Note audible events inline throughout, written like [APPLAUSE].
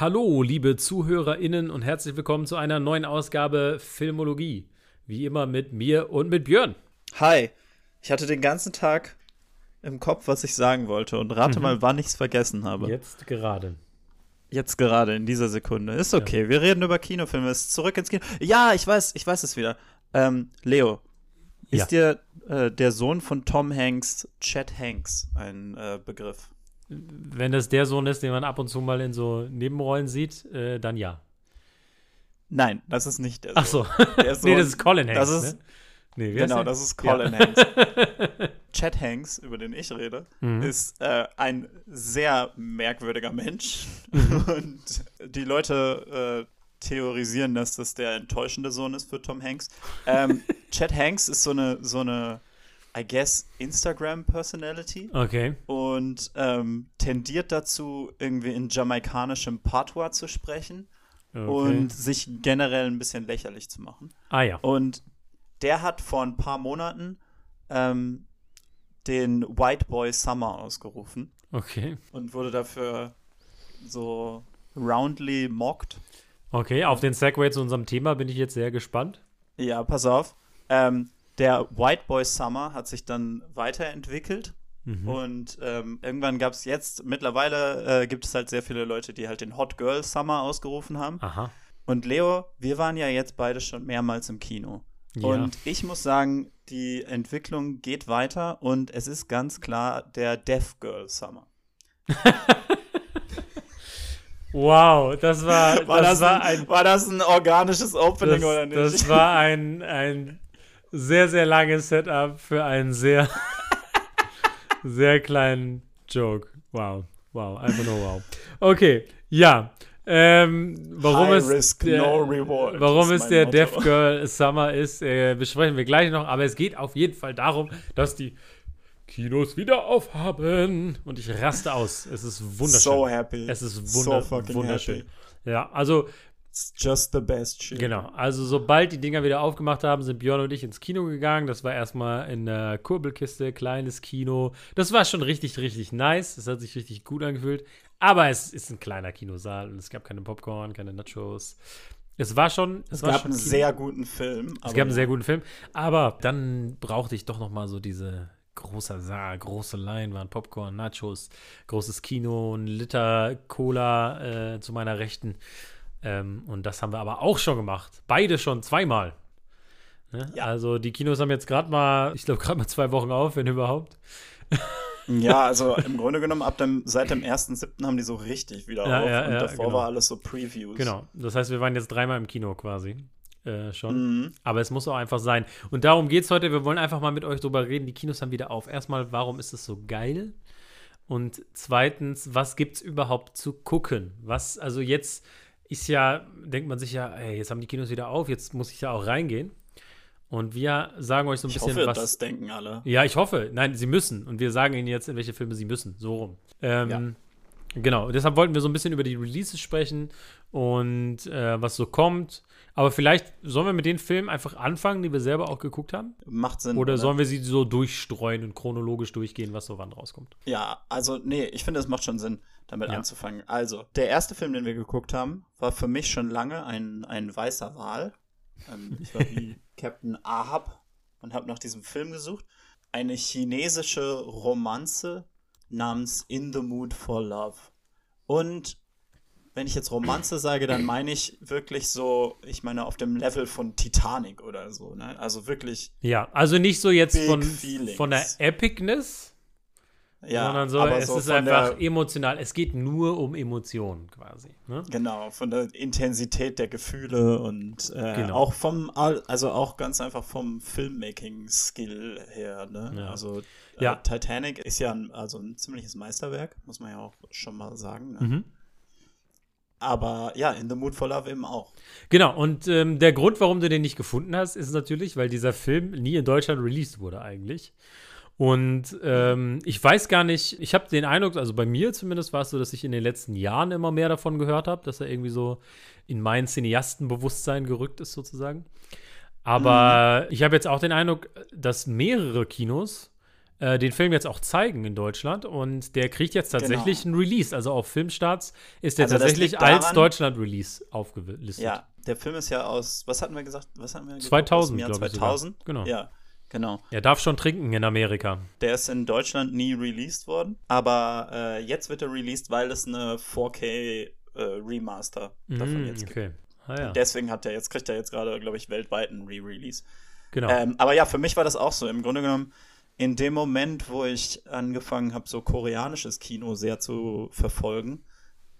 Hallo, liebe ZuhörerInnen und herzlich willkommen zu einer neuen Ausgabe Filmologie. Wie immer mit mir und mit Björn. Hi, ich hatte den ganzen Tag im Kopf, was ich sagen wollte und rate Mhm. mal, wann ich es vergessen habe. Jetzt gerade. Jetzt gerade in dieser Sekunde. Ist okay, wir reden über Kinofilme. Ist zurück ins Kino. Ja, ich weiß, ich weiß es wieder. Ähm, Leo, Ja. ist dir äh, der Sohn von Tom Hanks, Chet Hanks, ein äh, Begriff? Wenn das der Sohn ist, den man ab und zu mal in so Nebenrollen sieht, äh, dann ja. Nein, das ist nicht der Sohn. Ach so. Der [LAUGHS] nee, Sohn- das ist Colin Hanks. das ist- ne? nee, Genau, das ist Colin Ja. Hanks. [LAUGHS] Chet Hanks, über den ich rede, Mhm. ist äh, ein sehr merkwürdiger Mensch. Mhm. [LAUGHS] Und die Leute äh, theorisieren, dass das der enttäuschende Sohn ist für Tom Hanks. Ähm, Chet Hanks ist so eine, so eine, I guess, Instagram-Personality Okay. und ähm, tendiert dazu, irgendwie in jamaikanischem Patois zu sprechen okay. und sich generell ein bisschen lächerlich zu machen. ah ja. Und der hat vor ein paar Monaten ähm, den White Boy Summer ausgerufen Okay. und wurde dafür so roundly mocked. Okay, auf den Segway zu unserem Thema bin ich jetzt sehr gespannt. Ja, pass auf. Ähm, der White Boy Summer hat sich dann weiterentwickelt Mhm. und ähm, irgendwann gab es jetzt, mittlerweile äh, gibt es halt sehr viele Leute, die halt den Hot Girl Summer ausgerufen haben. Aha. Und Leo, wir waren ja jetzt beide schon mehrmals im Kino. Ja. Und ich muss sagen, die Entwicklung geht weiter und es ist ganz klar der Deaf Girl Summer. [LAUGHS] Wow, das war, War das, das, war ein, war das ein organisches Opening das, oder nicht? das war ein, ein sehr, sehr langes Setup für einen sehr, [LAUGHS] sehr kleinen Joke. Wow, wow, einfach nur wow. Okay, ja. Ähm, warum High es risk, der, no reward. Warum ist der Motto. Deaf Girl Summer ist, äh, besprechen wir gleich noch. Aber es geht auf jeden Fall darum, dass die Kinos wieder aufhaben. Und ich raste aus. Es ist wunderschön. So happy. es ist so wunder fucking wunderschön. happy. Ja, also It's just the best shit. Genau, also sobald die Dinger wieder aufgemacht haben, sind Björn und ich ins Kino gegangen. Das war erstmal in der Kurbelkiste, kleines Kino. Das war schon richtig, richtig nice. Das hat sich richtig gut angefühlt. Aber es ist ein kleiner Kinosaal und es gab keine Popcorn, keine Nachos. Es war schon. Es, Es war gab schon einen Kino. sehr guten Film. Es gab einen sehr guten Film. Aber dann brauchte ich doch noch mal so diese großer Saal, große Leinwand, Popcorn, Nachos, großes Kino, ein Liter Cola äh, zu meiner Rechten. Ähm, und das haben wir aber auch schon gemacht. Beide schon zweimal. Ne? Ja. Also die Kinos haben jetzt gerade mal, ich glaube, gerade mal zwei Wochen auf, wenn überhaupt. [LAUGHS] Ja, also im Grunde genommen, ab dem, seit dem 1.7. haben die so richtig wieder Ja, auf. ja, und ja, davor genau. war alles so Previews. Genau. Das heißt, wir waren jetzt dreimal im Kino quasi. Äh, schon. Mhm. Aber es muss auch einfach sein. Und darum geht es heute. Wir wollen einfach mal mit euch drüber reden. Die Kinos haben wieder auf. Erstmal, warum ist es so geil? Und zweitens, was gibt es überhaupt zu gucken? Was, also jetzt ist ja, denkt man sich ja, ey, jetzt haben die Kinos wieder auf, jetzt muss ich ja auch reingehen. Und wir sagen euch so ein Ich bisschen hoffe, was. das denken alle. Ja, ich hoffe. Nein, sie müssen. Und wir sagen ihnen jetzt, in welche Filme sie müssen. So rum. Ähm, Genau. Und deshalb wollten wir so ein bisschen über die Releases sprechen und äh, was so kommt. Aber vielleicht sollen wir mit den Filmen einfach anfangen, die wir selber auch geguckt haben? Macht Sinn. Oder sollen wir sie so durchstreuen und chronologisch durchgehen, was so wann rauskommt? Ja, also nee, ich finde, es macht schon Sinn, damit Ja. anzufangen. Also, der erste Film, den wir geguckt haben, war für mich schon lange ein, ein weißer Wal. Ähm, ich war wie [LAUGHS] Captain Ahab und habe nach diesem Film gesucht. Eine chinesische Romanze namens In the Mood for Love. Und wenn ich jetzt Romanze sage, dann meine ich wirklich so, ich meine auf dem Level von Titanic oder so, ne? Also wirklich, Ja, also nicht so jetzt von, feelings. von der Epicness, ja, sondern so, aber es so ist einfach der, emotional. Es geht nur um Emotionen quasi. Ne? Genau, von der Intensität der Gefühle und äh, Genau. auch vom, Al- also auch ganz einfach vom Filmmaking-Skill her. Ne? Ja. Also äh, Ja. Titanic ist ja ein, also ein ziemliches Meisterwerk, muss man ja auch schon mal sagen. Ne? Mhm. Aber ja, In the Mood for Love eben auch. Genau, und ähm, der Grund, warum du den nicht gefunden hast, ist natürlich, weil dieser Film nie in Deutschland released wurde eigentlich. Und ähm, ich weiß gar nicht, ich habe den Eindruck, also bei mir zumindest war es so, dass ich in den letzten Jahren immer mehr davon gehört habe, dass er irgendwie so in mein Cineastenbewusstsein gerückt ist sozusagen. Aber ich habe jetzt auch den Eindruck, dass mehrere Kinos äh, den Film jetzt auch zeigen in Deutschland und der kriegt jetzt tatsächlich genau. ein Release. Also auf Filmstarts ist der also tatsächlich daran, als Deutschland-Release aufgelistet. Ja, der Film ist ja aus, was hatten wir gesagt? Was hatten wir 2000, glaube ich. 2000, genau. Ja, genau. Er darf schon trinken in Amerika. Der ist in Deutschland nie released worden, aber äh, jetzt wird er released, weil es eine 4K äh, Remaster davon mm, jetzt gibt. Okay. Ah, ja. Deswegen hat er jetzt, kriegt er jetzt gerade, glaube ich, weltweit einen Re-Release. Genau. Ähm, aber ja, für mich war das auch so. Im Grunde genommen, in dem Moment, wo ich angefangen habe, so koreanisches Kino sehr zu verfolgen,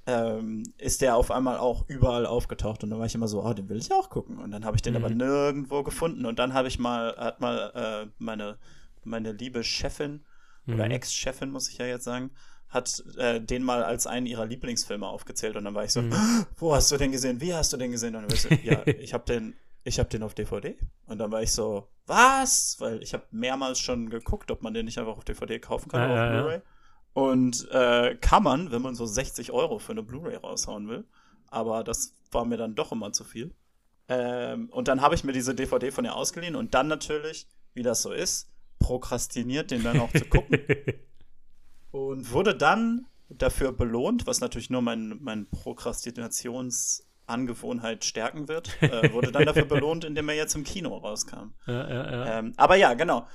ähm, ist der auf einmal auch überall aufgetaucht und dann war ich immer so, oh, den will ich auch gucken. Und dann habe ich den mhm. aber nirgendwo gefunden. Und dann habe ich mal, hat mal äh, meine, meine liebe Chefin mhm. oder Ex-Chefin, muss ich ja jetzt sagen, hat äh, den mal als einen ihrer Lieblingsfilme aufgezählt und dann war ich so, mhm. wo hast du den gesehen? Wie hast du den gesehen? Und dann war ich so, [LAUGHS] ja, ich habe den, ich habe den auf DVD. Und dann war ich so, was? Weil ich habe mehrmals schon geguckt, ob man den nicht einfach auf DVD kaufen kann, ja, auf Blu-ray. Ja. Und äh, kann man, wenn man so 60 Euro für eine Blu-ray raushauen will. Aber das war mir dann doch immer zu viel. Ähm, und dann habe ich mir diese DVD von ihr ausgeliehen und dann natürlich, wie das so ist, prokrastiniert, den dann auch zu gucken. [LAUGHS] und wurde dann dafür belohnt, was natürlich nur mein, mein Prokrastinationsangewohnheit stärken wird, [LAUGHS] äh, wurde dann dafür belohnt, indem er jetzt im Kino rauskam. Ja, ja, ja. Ähm, aber ja, genau.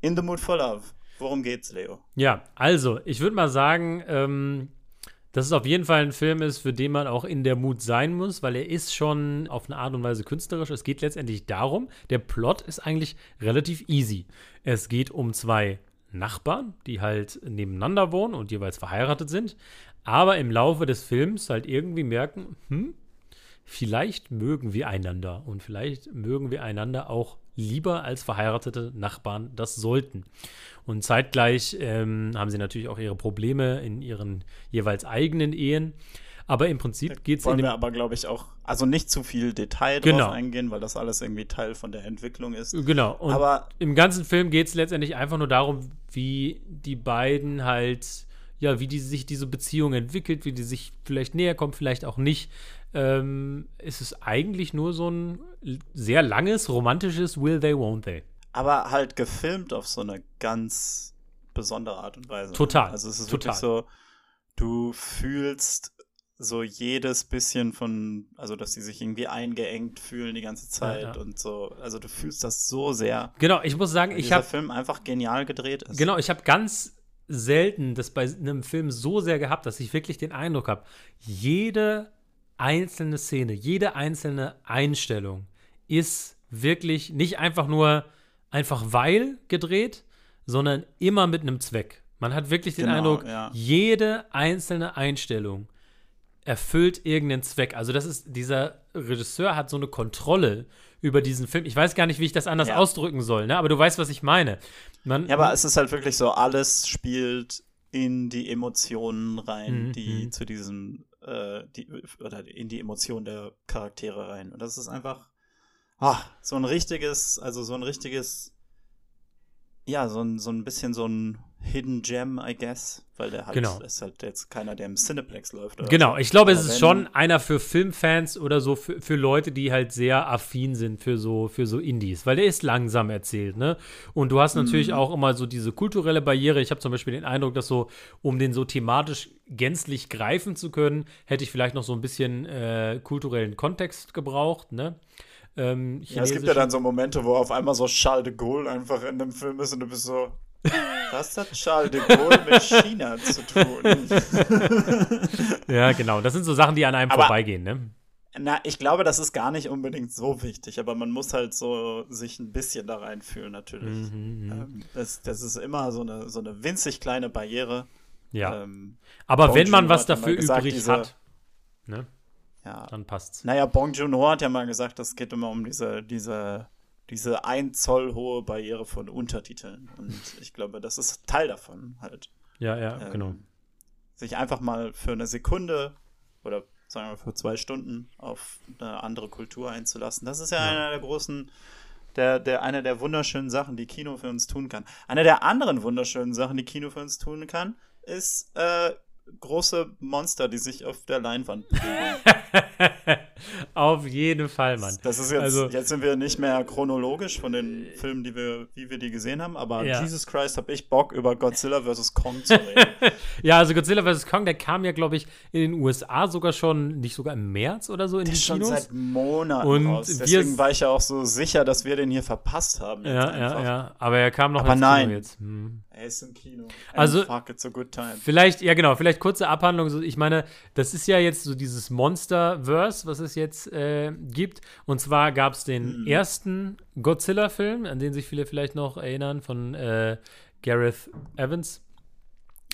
In the Mood for Love. Worum geht's, Leo? Ja, also, ich würde mal sagen, ähm, dass es auf jeden Fall ein Film ist, für den man auch in der Mut sein muss, weil er ist schon auf eine Art und Weise künstlerisch. Es geht letztendlich darum, der Plot ist eigentlich relativ easy. Es geht um zwei Nachbarn, die halt nebeneinander wohnen und jeweils verheiratet sind, aber im Laufe des Films halt irgendwie merken, hm, vielleicht mögen wir einander und vielleicht mögen wir einander auch lieber als verheiratete Nachbarn das sollten. Und zeitgleich ähm, haben sie natürlich auch ihre Probleme in ihren jeweils eigenen Ehen. Aber im Prinzip geht es Wollen wir aber, glaube ich, auch, also nicht zu viel Detail genau. drauf eingehen, weil das alles irgendwie Teil von der Entwicklung ist. Genau. Und aber im ganzen Film geht es letztendlich einfach nur darum, wie die beiden halt, ja, wie die sich diese Beziehung entwickelt, wie die sich vielleicht näher kommen, vielleicht auch nicht. Ähm, ist es eigentlich nur so ein sehr langes, romantisches Will They, Won't They. Aber halt gefilmt auf so eine ganz besondere Art und Weise. Total. Also es ist total. wirklich so, du fühlst so jedes bisschen von, also dass sie sich irgendwie eingeengt fühlen die ganze Zeit ja, ja. und so. Also du fühlst das so sehr. Genau, ich muss sagen, ich habe Film einfach genial gedreht ist. Genau, ich habe ganz selten das bei einem Film so sehr gehabt, dass ich wirklich den Eindruck habe, jede einzelne Szene, jede einzelne Einstellung ist wirklich nicht einfach nur einfach weil gedreht, sondern immer mit einem Zweck. Man hat wirklich den genau, Eindruck, ja. jede einzelne Einstellung erfüllt irgendeinen Zweck. Also das ist, dieser Regisseur hat so eine Kontrolle über diesen Film. Ich weiß gar nicht, wie ich das anders ja. ausdrücken soll, ne? aber du weißt, was ich meine. Man, ja, aber es ist halt wirklich so, alles spielt in die Emotionen rein, mhm, die mhm. zu diesem, äh, die, oder in die Emotionen der Charaktere rein. Und das ist einfach ah, so ein richtiges, also so ein richtiges, ja, so ein, so ein bisschen so ein Hidden Gem, I guess, weil der halt genau. ist halt jetzt keiner, der im Cineplex läuft. genau, so. ich glaube, es ist schon einer für Filmfans oder so für, für Leute, die halt sehr affin sind für so für so Indies, weil der ist langsam erzählt, ne? Und du hast natürlich mhm. auch immer so diese kulturelle Barriere. Ich habe zum Beispiel den Eindruck, dass so, um den so thematisch gänzlich greifen zu können, hätte ich vielleicht noch so ein bisschen äh, kulturellen Kontext gebraucht, ne? Ähm, ja, es gibt ja dann so Momente, wo auf einmal so Charles de Gaulle einfach in dem Film ist und du bist so, [LAUGHS] was hat Charles de Gaulle mit China zu tun? [LAUGHS] ja, genau. Das sind so Sachen, die an einem aber, vorbeigehen, ne? Na, ich glaube, das ist gar nicht unbedingt so wichtig, aber man muss halt so sich ein bisschen da reinfühlen, natürlich. Mhm, mhm. ähm, das, das ist immer so eine, so eine winzig kleine Barriere. Ja. Ähm, aber wenn man was dafür gesagt, übrig diese, hat, ne? Ja. Dann passt's. Naja, Bong Joon-ho hat ja mal gesagt, es geht immer um diese, diese, diese ein Zoll hohe Barriere von Untertiteln. Und ich glaube, das ist Teil davon halt. Ja, ja, ähm, genau. Sich einfach mal für eine Sekunde oder sagen wir für zwei Stunden auf eine andere Kultur einzulassen. Das ist ja, ja. einer der großen, der, der, eine der wunderschönen Sachen, die Kino für uns tun kann. Eine der anderen wunderschönen Sachen, die Kino für uns tun kann, ist äh, große Monster, die sich auf der Leinwand bewegen. [LAUGHS] [LAUGHS] Auf jeden Fall, Mann. Das ist jetzt, Also- jetzt sind wir nicht mehr chronologisch von den Filmen, die wir, wie wir die gesehen haben, aber Ja. Jesus Christ habe ich Bock, über Godzilla vs. Kong zu reden. [LAUGHS] Ja, also Godzilla vs. Kong, der kam ja, glaube ich, in den USA sogar schon, nicht sogar im März oder so in Der die ist schon Kinos. seit Monaten Und raus. Deswegen war ich ja auch so sicher, dass wir den hier verpasst haben. ja, ja, ja. Aber er kam noch Aber ins nein. Kino jetzt. Hm. Er ist im Kino. And Also- fuck, it's a good time. Vielleicht, ja genau, vielleicht kurze Abhandlung. Ich meine, das ist ja jetzt so dieses Monster-Verse, was es jetzt äh, gibt. Und zwar gab es den Mhm. ersten Godzilla-Film, an den sich viele vielleicht noch erinnern, von äh, Gareth Evans.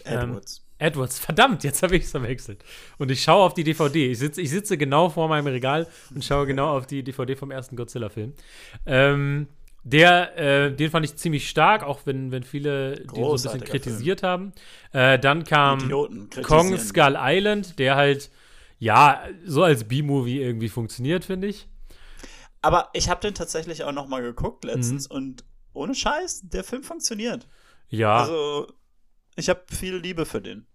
ähm, Edwards. Edwards, verdammt, jetzt habe ich es verwechselt. Und ich schaue auf die DVD. Ich sitze, ich sitze genau vor meinem Regal und schaue genau auf die DVD vom ersten Godzilla-Film. Ähm, der, äh, den fand ich ziemlich stark, auch wenn, wenn viele den so ein bisschen kritisiert haben. Äh, dann kam Kong. Skull Island, der halt, ja, so als B-Movie irgendwie funktioniert, finde ich. Aber ich habe den tatsächlich auch noch mal geguckt Mhm. letztens und ohne Scheiß, der Film funktioniert. Ja, Also, ich habe viel Liebe für den.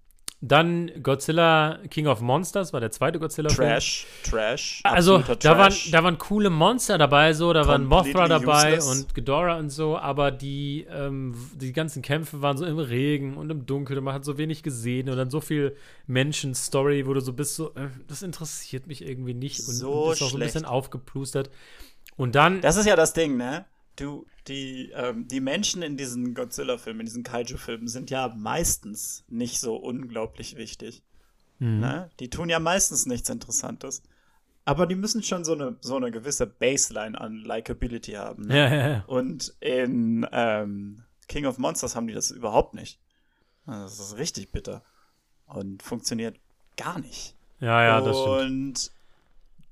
Dann Godzilla King of Monsters war der zweite Godzilla-Film. Trash, Trash. Also, absoluter da waren, Trash. da waren coole Monster dabei, so, da waren Mothra Completely dabei useless. und Ghidorah und so, aber die, ähm, die ganzen Kämpfe waren so im Regen und im Dunkeln und man hat so wenig gesehen und dann so viel Menschen-Story, wo du so bist, so, äh, das interessiert mich irgendwie nicht und, So und ist auch so ein bisschen aufgeplustert. Und dann, Das ist ja das Ding, ne? Du, die, ähm, die Menschen in diesen Godzilla-Filmen, in diesen Kaiju-Filmen sind ja meistens nicht so unglaublich wichtig. Mhm. Ne? Die tun ja meistens nichts Interessantes. Aber die müssen schon so eine, so eine gewisse Baseline an Likability haben. Ne? ja, ja, ja. Und in ähm, King of Monsters haben die das überhaupt nicht. Also Das ist richtig bitter. Und funktioniert gar nicht. ja, ja, das stimmt. Und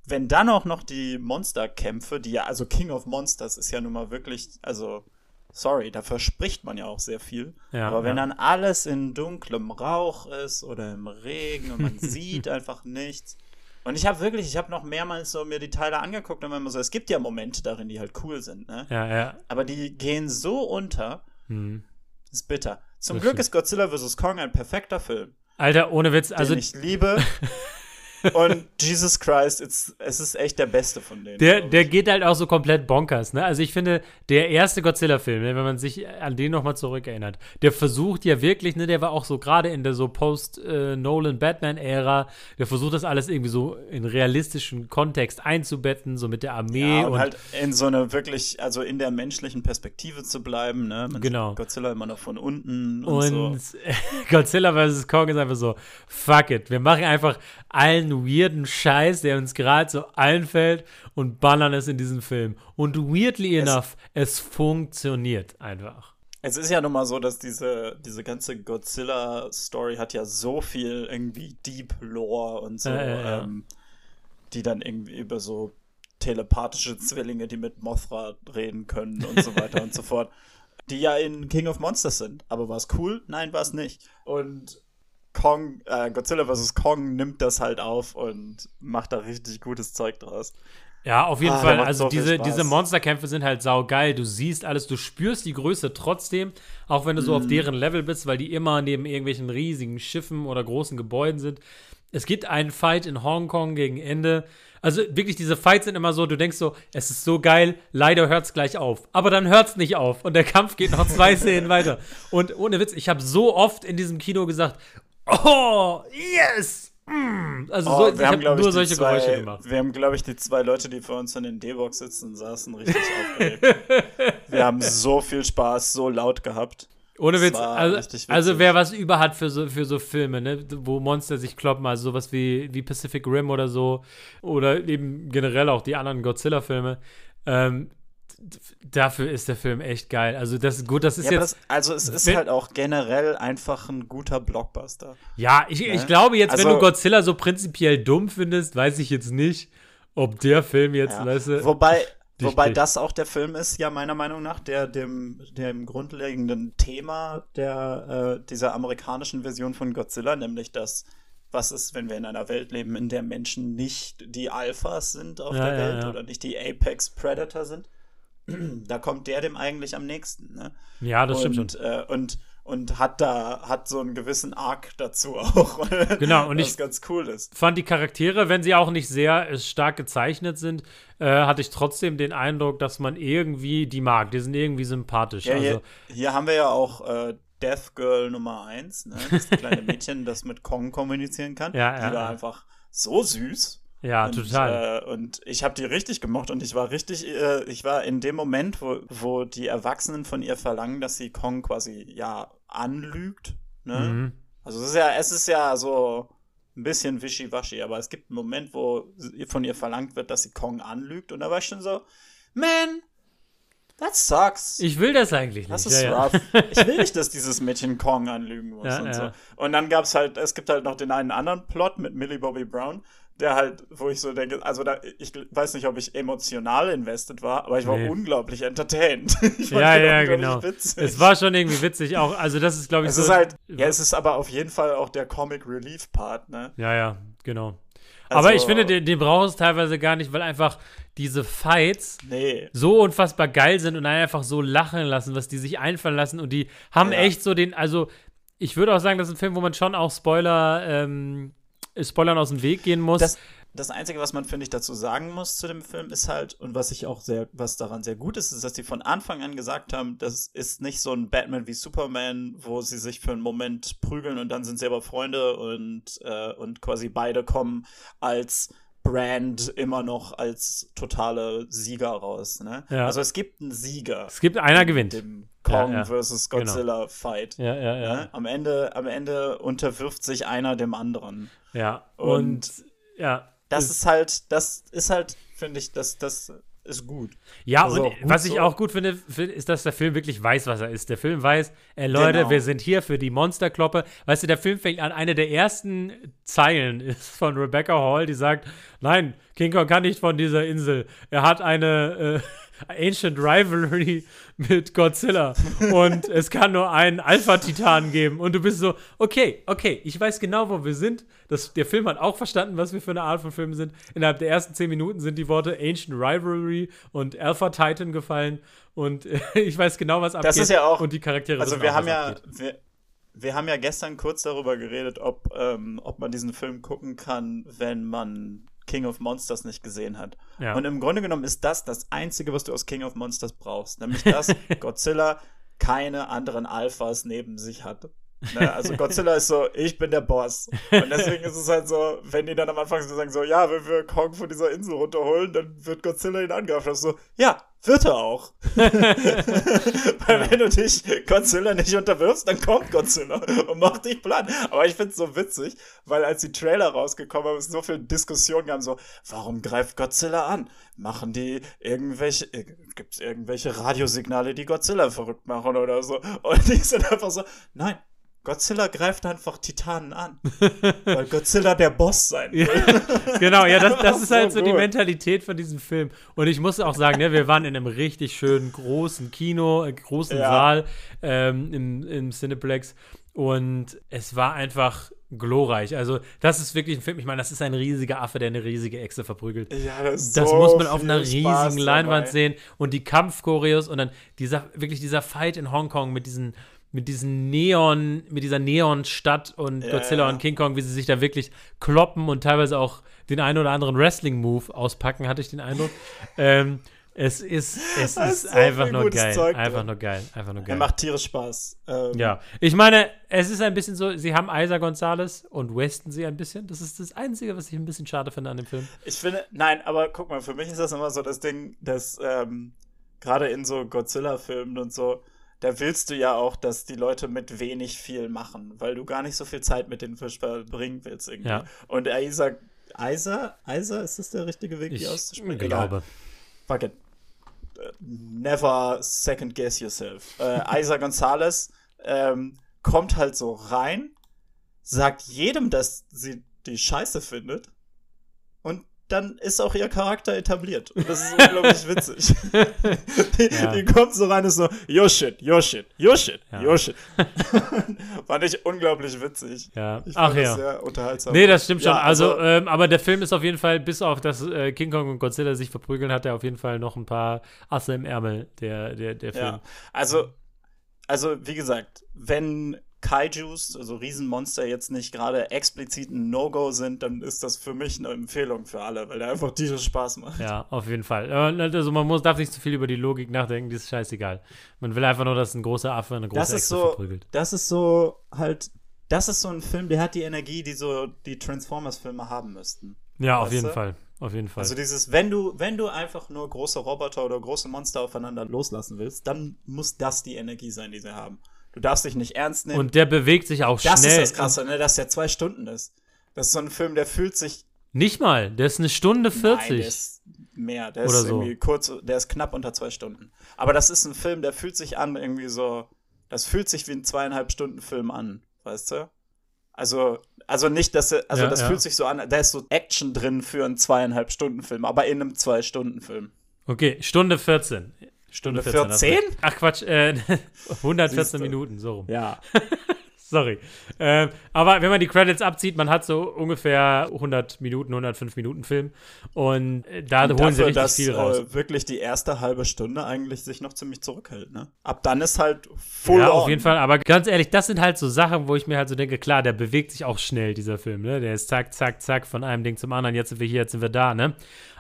wenn dann auch noch die Monsterkämpfe, die ja, also King of Monsters ist ja nun mal wirklich, also, sorry, da verspricht man ja auch sehr viel. Ja, Aber wenn ja. dann alles in dunklem Rauch ist oder im Regen und man [LAUGHS] sieht einfach nichts. Und ich habe wirklich, ich habe noch mehrmals so mir die Teile angeguckt und immer so, es gibt ja Momente darin, die halt cool sind, ne? Ja, ja. Aber die gehen so unter, Hm. das ist bitter. Zum Das Glück stimmt. ist Godzilla vs. Kong ein perfekter Film, Alter, ohne Witz, den also ich liebe. [LAUGHS] Und Jesus Christ, it's, es ist echt der beste von denen. Der, der geht halt auch so komplett bonkers, ne? Also ich finde, der erste Godzilla-Film, wenn man sich an den nochmal zurückerinnert, der versucht ja wirklich, ne, der war auch so gerade in der so Post-Nolan-Batman-Ära, der versucht das alles irgendwie so in realistischen Kontext einzubetten, so mit der Armee ja, und, und, halt in so eine wirklich, also in der menschlichen Perspektive zu bleiben, ne? Man Genau. Godzilla immer noch von unten und, Und so. [LAUGHS] Godzilla vs. Kong ist einfach so, fuck it. Wir machen einfach allen weirden Scheiß, der uns gerade so einfällt und ballern es in diesen Film. Und weirdly Es- enough, es funktioniert einfach. Es ist ja nun mal so, dass diese, diese ganze Godzilla-Story hat ja so viel irgendwie Deep Lore und so, ja, ja. Ähm, die dann irgendwie über so telepathische Zwillinge, die mit Mothra reden können und so weiter und so [LAUGHS] fort. Die ja in King of Monsters sind. Aber war es cool? Nein, war es nicht. Und Kong, äh, Godzilla vs. Kong nimmt das halt auf und macht da richtig gutes Zeug draus. Ja, auf jeden Ah, Fall. Also so diese, diese Monsterkämpfe sind halt saugeil. Du siehst alles, du spürst die Größe trotzdem, auch wenn du so Mhm. auf deren Level bist, weil die immer neben irgendwelchen riesigen Schiffen oder großen Gebäuden sind. Es gibt einen Fight in Hongkong gegen Ende. Also wirklich, diese Fights sind immer so, du denkst so, es ist so geil, leider hört es gleich auf. Aber dann hört es nicht auf und der Kampf geht noch zwei [LAUGHS] Szenen weiter. Und ohne Witz, ich habe so oft in diesem Kino gesagt, oh, yes! Mm. Also Oh, so, ich wir haben, habe nur ich, solche zwei, Geräusche gemacht. Wir haben, glaube ich, die zwei Leute, die vor uns in den D-Box sitzen, saßen richtig [LAUGHS] aufgeregt. Wir haben so viel Spaß, so laut gehabt. Ohne Witz, also, also wer was über hat für so, für so Filme, ne, wo Monster sich kloppen, also sowas wie, wie Pacific Rim oder so, oder eben generell auch die anderen Godzilla-Filme, ähm, dafür ist der Film echt geil. Also das ist gut, das ist Ja, jetzt, das, also es ist wenn- halt auch generell einfach ein guter Blockbuster. ja, ich, ich ne? glaube jetzt, wenn Also- du Godzilla so prinzipiell dumm findest, weiß ich jetzt nicht, ob der Film jetzt, Ja. weißt du, Wobei, wobei kriegt. das auch der Film ist, ja meiner Meinung nach, der dem, dem grundlegenden Thema der, äh, dieser amerikanischen Version von Godzilla, nämlich das, was ist, wenn wir in einer Welt leben, in der Menschen nicht die Alphas sind auf Ja, der ja, Welt ja. oder nicht die Apex Predator sind. Da kommt der dem eigentlich am nächsten. Ne? ja, das stimmt schon. und, äh, und, und hat da, hat so einen gewissen Arc dazu auch. [LAUGHS] Genau, und was ich ganz cool ist. fand die Charaktere, wenn sie auch nicht sehr äh, stark gezeichnet sind, äh, hatte ich trotzdem den Eindruck, dass man irgendwie die mag. Die sind irgendwie sympathisch. Ja, also, hier, hier haben wir ja auch äh, Death Girl Nummer 1, ne? das kleine Mädchen, das mit Kong kommunizieren kann. Ja, die ja, war ja. einfach so süß. Ja, und, total. Äh, und ich habe die richtig gemocht und ich war richtig, äh, ich war in dem Moment, wo, wo die Erwachsenen von ihr verlangen, dass sie Kong quasi ja anlügt. Ne? Mhm. Also es ist ja, es ist ja so ein bisschen wischiwaschi, aber es gibt einen Moment, wo von ihr verlangt wird, dass sie Kong anlügt und da war ich schon so, man, that sucks. Ich will das eigentlich nicht. Das ist ja, ja. rough. Ich will nicht, [LAUGHS] dass dieses Mädchen Kong anlügen muss Ja, und ja. so. Und dann gab's halt, es gibt halt noch den einen anderen Plot mit Millie Bobby Brown, der halt, wo ich so denke, also da, ich weiß nicht, ob ich emotional invested war, aber ich war Nee. unglaublich entertained. [LAUGHS] Ich Ja, ja, genau. Witzig. Es war schon irgendwie witzig auch. Also, das ist, glaube ich, es so. ist halt, ja, es ist aber auf jeden Fall auch der Comic Relief Part, ne? Ja, ja, genau. Also- Aber ich finde, den, den braucht es teilweise gar nicht, weil einfach diese Fights Nee. so unfassbar geil sind und einen einfach so lachen lassen, was die sich einfallen lassen. Und die haben Ja. echt so den, also ich würde auch sagen, das ist ein Film, wo man schon auch Spoiler, ähm, Spoilern aus dem Weg gehen muss. Das, das Einzige, was man, finde ich, dazu sagen muss zu dem Film, ist halt, und was ich auch sehr, was daran sehr gut ist, ist, dass die von Anfang an gesagt haben, das ist nicht so ein Batman wie Superman, wo sie sich für einen Moment prügeln und dann sind sie aber Freunde und, äh, und quasi beide kommen als Brand immer noch als totale Sieger raus. Ne? Ja. Also es gibt einen Sieger. es gibt einer in gewinnt. Dem Kong Ja, ja. versus Genau. Godzilla Fight. Ja, ja, ja. Ne? Am, Ende, am Ende unterwirft sich einer dem anderen. Ja. Und- Und, ja. Das ist halt, das ist halt, finde ich, das, das ist gut. Ja, Also und gut was ich so. auch gut finde, find- ist, dass der Film wirklich weiß, was er ist. Der Film weiß, ey Leute, Genau. wir sind hier für die Monsterkloppe. Weißt du, der Film fängt an, eine der ersten Zeilen [LAUGHS] ist von Rebecca Hall, die sagt, nein, King Kong kann nicht von dieser Insel. Er hat eine äh, Ancient Rivalry mit Godzilla und es kann nur einen Alpha-Titan geben. Und du bist so, okay, okay, ich weiß genau, wo wir sind. Das, der Film hat auch verstanden, was wir für eine Art von Film sind. Innerhalb der ersten zehn Minuten sind die Worte Ancient Rivalry und Alpha Titan gefallen. Und äh, [LAUGHS] ich weiß genau, was abgeht. ist ja auch- Und die Charaktere Also wir auch, haben ja, wir, wir haben ja gestern kurz darüber geredet, ob, ähm, ob man diesen Film gucken kann, wenn man King of Monsters nicht gesehen hat. Ja. Und im Grunde genommen ist das das Einzige, was du aus King of Monsters brauchst. Nämlich, dass [LAUGHS] Godzilla keine anderen Alphas neben sich hat. Ne? Also Godzilla ist so, ich bin der Boss. Und deswegen ist es halt so, wenn die dann am Anfang so sagen, so, ja, wenn wir Kong von dieser Insel runterholen, dann wird Godzilla ihn angreifen. Ist so, ja, wird er auch. [LAUGHS] Weil wenn du dich Godzilla nicht unterwirfst, dann kommt Godzilla und macht dich platt. Aber ich find's so witzig, weil als die Trailer rausgekommen haben, es so viel Diskussion gab, so, warum greift Godzilla an? Machen die irgendwelche, äh, gibt's irgendwelche Radiosignale, die Godzilla verrückt machen oder so? Und die sind einfach so, nein. Godzilla greift einfach Titanen an, [LAUGHS] weil Godzilla der Boss sein will. [LAUGHS] genau, ja, das, das ist [LAUGHS] halt so die. Mentalität von diesem Film. Und ich muss auch sagen, ne, wir waren in einem richtig schönen großen Kino, äh, großen Ja. Saal ähm, im, im Cineplex. Und es war einfach glorreich. Also, das ist wirklich ein Film. Ich meine, das ist ein riesiger Affe, der eine riesige Echse verprügelt. Ja, das ist Das so muss man auf einer Spaß riesigen Leinwand dabei. sehen. Und die Kampfchoreos und dann dieser, wirklich dieser Fight in Hongkong mit diesen, mit diesen Neon, mit dieser Neon-Stadt und Ja, Godzilla ja. und King Kong, wie sie sich da wirklich kloppen und teilweise auch den einen oder anderen Wrestling-Move auspacken, hatte ich den Eindruck. [LAUGHS] ähm, es ist, es ist ist so einfach nur geil. Zeug Einfach nur geil. Einfach nur Er geil. macht tierisch Spaß. Ähm, Ja, ich meine, es ist ein bisschen so, sie haben Isa Gonzalez und Weston sie ein bisschen. Das ist das Einzige, was ich ein bisschen schade finde an dem Film. Ich finde, nein, aber guck mal, für mich ist das immer so das Ding, dass ähm, gerade in so Godzilla-Filmen und so, da willst du ja auch, dass die Leute mit wenig viel machen, weil du gar nicht so viel Zeit mit denen verbringen willst irgendwie. Ja. Und Isa, Isa, Isa, ist das der richtige Weg, die Ich auszusprechen? glaube. Fuck it. Äh, Never second guess yourself. Äh, Isa [LAUGHS] Gonzalez ähm, kommt halt so rein, sagt jedem, dass sie die Scheiße findet und dann ist auch ihr Charakter etabliert. Und das ist unglaublich [LAUGHS] witzig. die, Ja. die kommt so rein und ist so, your shit, your shit, your shit, Ja. your shit. [LAUGHS] Fand ich unglaublich witzig. Ja. Ich Ach ja. das sehr unterhaltsam. Nee, das stimmt schon. Ja, also, ähm, aber der Film ist auf jeden Fall, bis auf das äh, King Kong und Godzilla sich verprügeln, hat er auf jeden Fall noch ein paar Asse im Ärmel, der, der, der Film. Ja, also also wie gesagt, wenn Kaijus, also Riesenmonster, jetzt nicht gerade explizit ein No-Go sind, dann ist das für mich eine Empfehlung für alle, weil der einfach tierisch Spaß macht. Ja, auf jeden Fall. Also man muss, darf nicht zu viel über die Logik nachdenken, die ist scheißegal. Man will einfach nur, dass ein großer Affe eine große das Echse so, verprügelt. Das ist so halt, das ist so ein Film, der hat die Energie, die so die Transformers-Filme haben müssten. Ja, auf jeden du? Fall. Auf jeden Fall. Also dieses, wenn du, wenn du einfach nur große Roboter oder große Monster aufeinander loslassen willst, dann muss das die Energie sein, die sie haben. Du darfst dich nicht ernst nehmen. und der bewegt sich auch das schnell. ist das Krasse, ne, dass der zwei Stunden ist. Das ist so ein Film, der fühlt sich Nicht mal, der ist eine Stunde 40. Nein, der ist mehr. Der Oder ist so. irgendwie kurz, der ist knapp unter zwei Stunden. Aber das ist ein Film, der fühlt sich an, irgendwie so. Das fühlt sich wie ein zweieinhalb Stunden Film an, weißt du? Also, also nicht, dass er, also Ja, das ja. fühlt sich so an, da ist so Action drin für einen zweieinhalb Stunden Film, aber in einem zwei Stunden Film. Okay, Stunde 14. Stunde Stunde 14. hast 14? recht. Ach Quatsch, äh, [LAUGHS] 114 Siehste. Minuten, so rum. Ja. [LAUGHS] Sorry. Ähm, aber wenn man die Credits abzieht, man hat so ungefähr 100 Minuten, 105 Minuten Film. Und äh, da holen sie Dafür, richtig dass viel raus. Äh, wirklich die erste halbe Stunde eigentlich sich noch ziemlich zurückhält, ne? Ab dann ist halt full ja, on. auf jeden Fall. Aber ganz ehrlich, das sind halt so Sachen, wo ich mir halt so denke, klar, der bewegt sich auch schnell, dieser Film, ne? Der ist zack, zack, zack, von einem Ding zum anderen. Jetzt sind wir hier, jetzt sind wir da, ne?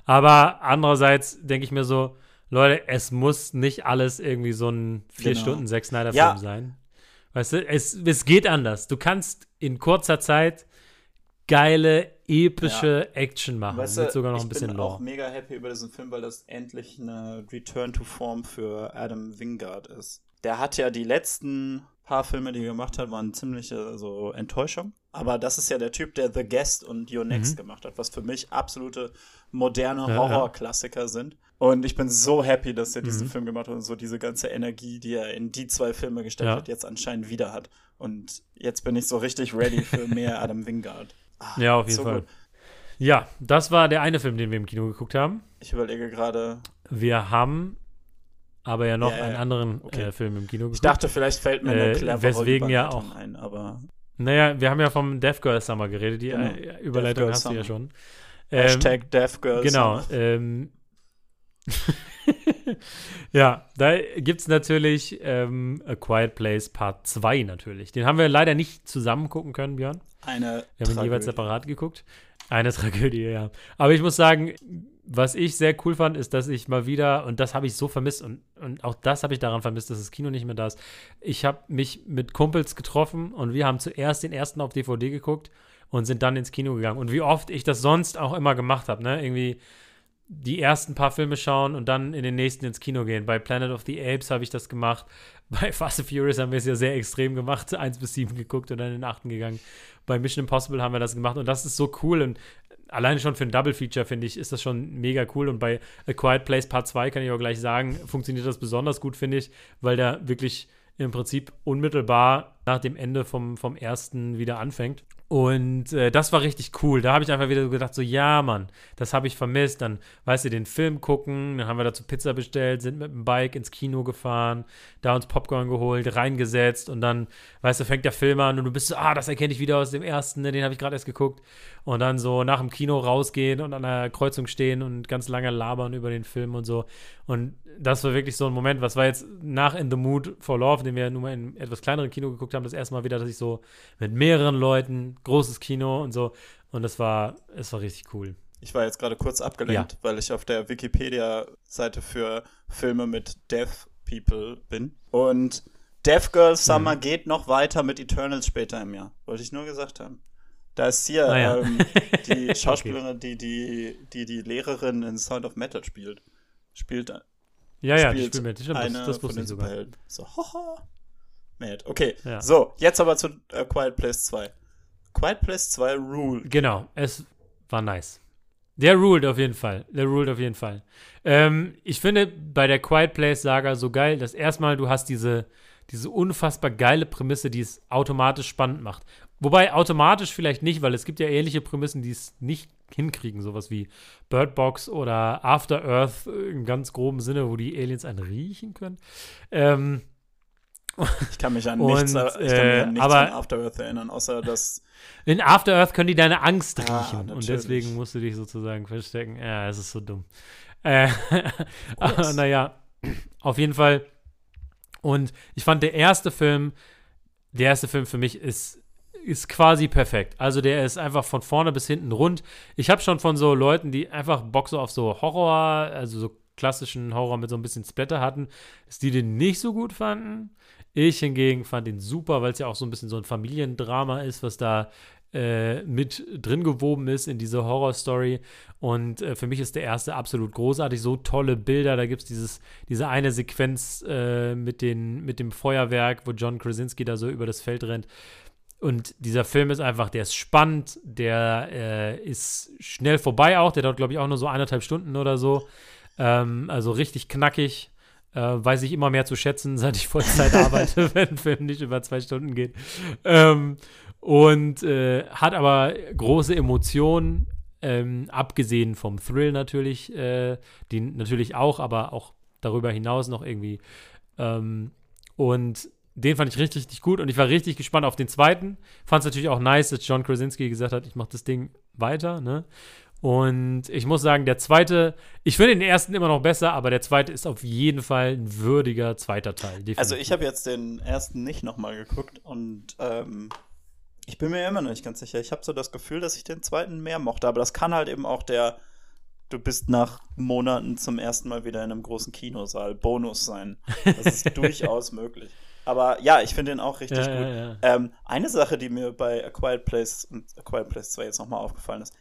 Aber andererseits denke ich mir so, Leute, es muss nicht alles irgendwie so ein vier Genau. Stunden Zack Snyder Film Ja. sein. Weißt du, es, es geht anders. Du kannst in kurzer Zeit geile, epische Action machen. Weißt mit du, sogar noch ich ein bisschen bin auch Lore. mega happy über diesen Film, weil das endlich eine Return to Form für Adam Wingard ist. Der hat ja die letzten paar Filme, die er gemacht hat, waren ziemliche so Enttäuschung. Aber das ist ja der Typ, der The Guest und Your Next gemacht hat, was für mich absolute moderne Mhm. Ja. Horrorklassiker sind. Und ich bin so happy, dass er diesen Mhm. Film gemacht hat und so diese ganze Energie, die er in die zwei Filme gesteckt Ja. hat, jetzt anscheinend wieder hat. Und jetzt bin ich so richtig ready für mehr [LAUGHS] Adam Wingard. Ah, Ja, auf jeden so Fall. gut. Ja, das war der eine Film, den wir im Kino geguckt haben. Ich überlege gerade, Wir haben aber ja noch Ja, einen anderen Okay. äh, Film im Kino geguckt. Ich dachte, vielleicht fällt mir eine Äh, clevere weswegen ja auch- ein, aber Naja, wir haben ja vom Death Girl Summer geredet. Die Genau. äh, Überleitung Death Girl hast du ja Summer. schon. Ähm, Hashtag Deathgirl. Genau. Summer. Ähm, [LAUGHS] ja, da gibt es natürlich ähm, A Quiet Place Part 2 natürlich. Den haben wir leider nicht zusammen gucken können, Björn. Eine Wir haben ihn jeweils separat geguckt. Eine Tragödie, ja. Aber ich muss sagen, was ich sehr cool fand, ist, dass ich mal wieder, und das habe ich so vermisst, und, und auch das habe ich daran vermisst, dass das Kino nicht mehr da ist. Ich habe mich mit Kumpels getroffen und wir haben zuerst den ersten auf DVD geguckt und sind dann ins Kino gegangen. Und wie oft ich das sonst auch immer gemacht habe, ne? Irgendwie die ersten paar Filme schauen und dann in den nächsten ins Kino gehen. Bei Planet of the Apes habe ich das gemacht. [LAUGHS] Bei Fast and Furious haben wir es ja sehr extrem gemacht. [LAUGHS] 1 bis 7 geguckt und dann in den 8. gegangen. Bei Mission Impossible haben wir das gemacht und das ist so cool. Und alleine schon für ein Double Feature, finde ich, ist das schon mega cool. Und bei A Quiet Place Part 2 kann ich auch gleich sagen, funktioniert das besonders gut, finde ich, weil der wirklich im Prinzip unmittelbar nach dem Ende vom, vom ersten wieder anfängt. Und äh, das war richtig cool. Da habe ich einfach wieder so gedacht, so, ja, Mann, das habe ich vermisst. Dann, weißt du, den Film gucken, dann haben wir dazu Pizza bestellt, sind mit dem Bike ins Kino gefahren, da uns Popcorn geholt, reingesetzt und dann, weißt du, fängt der Film an und du bist so, ah, das erkenne ich wieder aus dem ersten, ne, den habe ich gerade erst geguckt. Und dann so nach dem Kino rausgehen und an der Kreuzung stehen und ganz lange labern über den Film und so. Und das war wirklich so ein Moment, was war jetzt nach In the Mood for Love, den wir ja nun mal in etwas kleineren Kino geguckt haben, das erste Mal wieder, dass ich so mit mehreren Leuten, großes Kino und so. Und das war, es war richtig cool. Ich war jetzt gerade kurz abgelenkt, weil ich auf der Wikipedia-Seite für Filme mit Deaf People bin. Und Deaf Girl Summer Mhm. geht noch weiter mit Eternals später im Jahr. Wollte ich nur gesagt haben. Da ist hier Ah, ja. ähm, [LAUGHS] die Schauspielerin, die, die, die die Lehrerin in Sound of Metal spielt. Spielt, Ja, ja, die spielt mit. Stimmt, eine das, das von den. Superhelden. So, haha. Mad. Okay, Ja. so, jetzt aber zu äh, Quiet Place 2. Quiet Place 2 Rule. Genau, es war nice. Der ruled auf jeden Fall. Der ruled auf jeden Fall. Ähm, ich finde bei der Quiet Place Saga so geil, dass erstmal du hast diese, diese unfassbar geile Prämisse, die es automatisch spannend macht. Wobei automatisch vielleicht nicht, weil es gibt ja ähnliche Prämissen, die es nicht hinkriegen. Sowas wie Bird Box oder After Earth äh, im ganz groben Sinne, wo die Aliens einen riechen können. Ähm, Ich kann mich an Und, nichts, ich kann mich äh, an nichts aber- After Earth erinnern, außer dass In After Earth können die deine Angst Ah, riechen. und natürlich. deswegen musst du dich sozusagen verstecken. Ja, es ist so dumm. Äh, [LAUGHS] aber [LAUGHS] naja, auf jeden Fall. Und ich fand, der erste Film, der erste Film für mich ist, ist quasi perfekt. Also der ist einfach von vorne bis hinten rund. Ich habe schon von so Leuten, die einfach Bock so auf so Horror, also so klassischen Horror mit so ein bisschen Splatter hatten, dass die den nicht so gut fanden. Ich hingegen fand ihn super, weil es ja auch so ein bisschen so ein Familiendrama ist, was da äh, mit drin gewoben ist in diese Horror-Story. Und äh, für mich ist der erste absolut großartig. So tolle Bilder. Da gibt es diese eine Sequenz äh, mit, den, mit dem Feuerwerk, wo John Krasinski da so über das Feld rennt. Und dieser Film ist einfach, der ist spannend, der äh, ist schnell vorbei auch. Der dauert, glaube ich, auch nur so eineinhalb Stunden oder so. Ähm, also richtig knackig. Äh, weiß ich immer mehr zu schätzen, [LAUGHS] seit ich Vollzeit arbeite, [LAUGHS] wenn ein Film nicht über zwei Stunden geht. Ähm, und äh, hat aber große Emotionen, ähm, abgesehen vom Thrill natürlich, äh, die natürlich auch, aber auch darüber hinaus noch irgendwie. Ähm, und den fand ich richtig, richtig gut und ich war richtig gespannt auf den zweiten. Fand es natürlich auch nice, dass John Krasinski gesagt hat, ich mache das Ding weiter, ne? Und ich muss sagen, der zweite, ich finde den ersten immer noch besser, aber der zweite ist auf jeden Fall ein würdiger zweiter Teil. Definitiv. Also ich habe jetzt den ersten nicht nochmal geguckt und ähm, ich bin mir immer noch nicht ganz sicher. Ich habe so das Gefühl, dass ich den zweiten mehr mochte, aber das kann halt eben auch der Du bist nach Monaten zum ersten Mal wieder in einem großen Kinosaal Bonus sein. Das ist [LAUGHS] durchaus möglich. Aber ja, ich finde den auch richtig ja, gut. Ja. Ähm, eine Sache, die mir bei A Quiet Place und A Quiet Place 2 jetzt nochmal aufgefallen ist,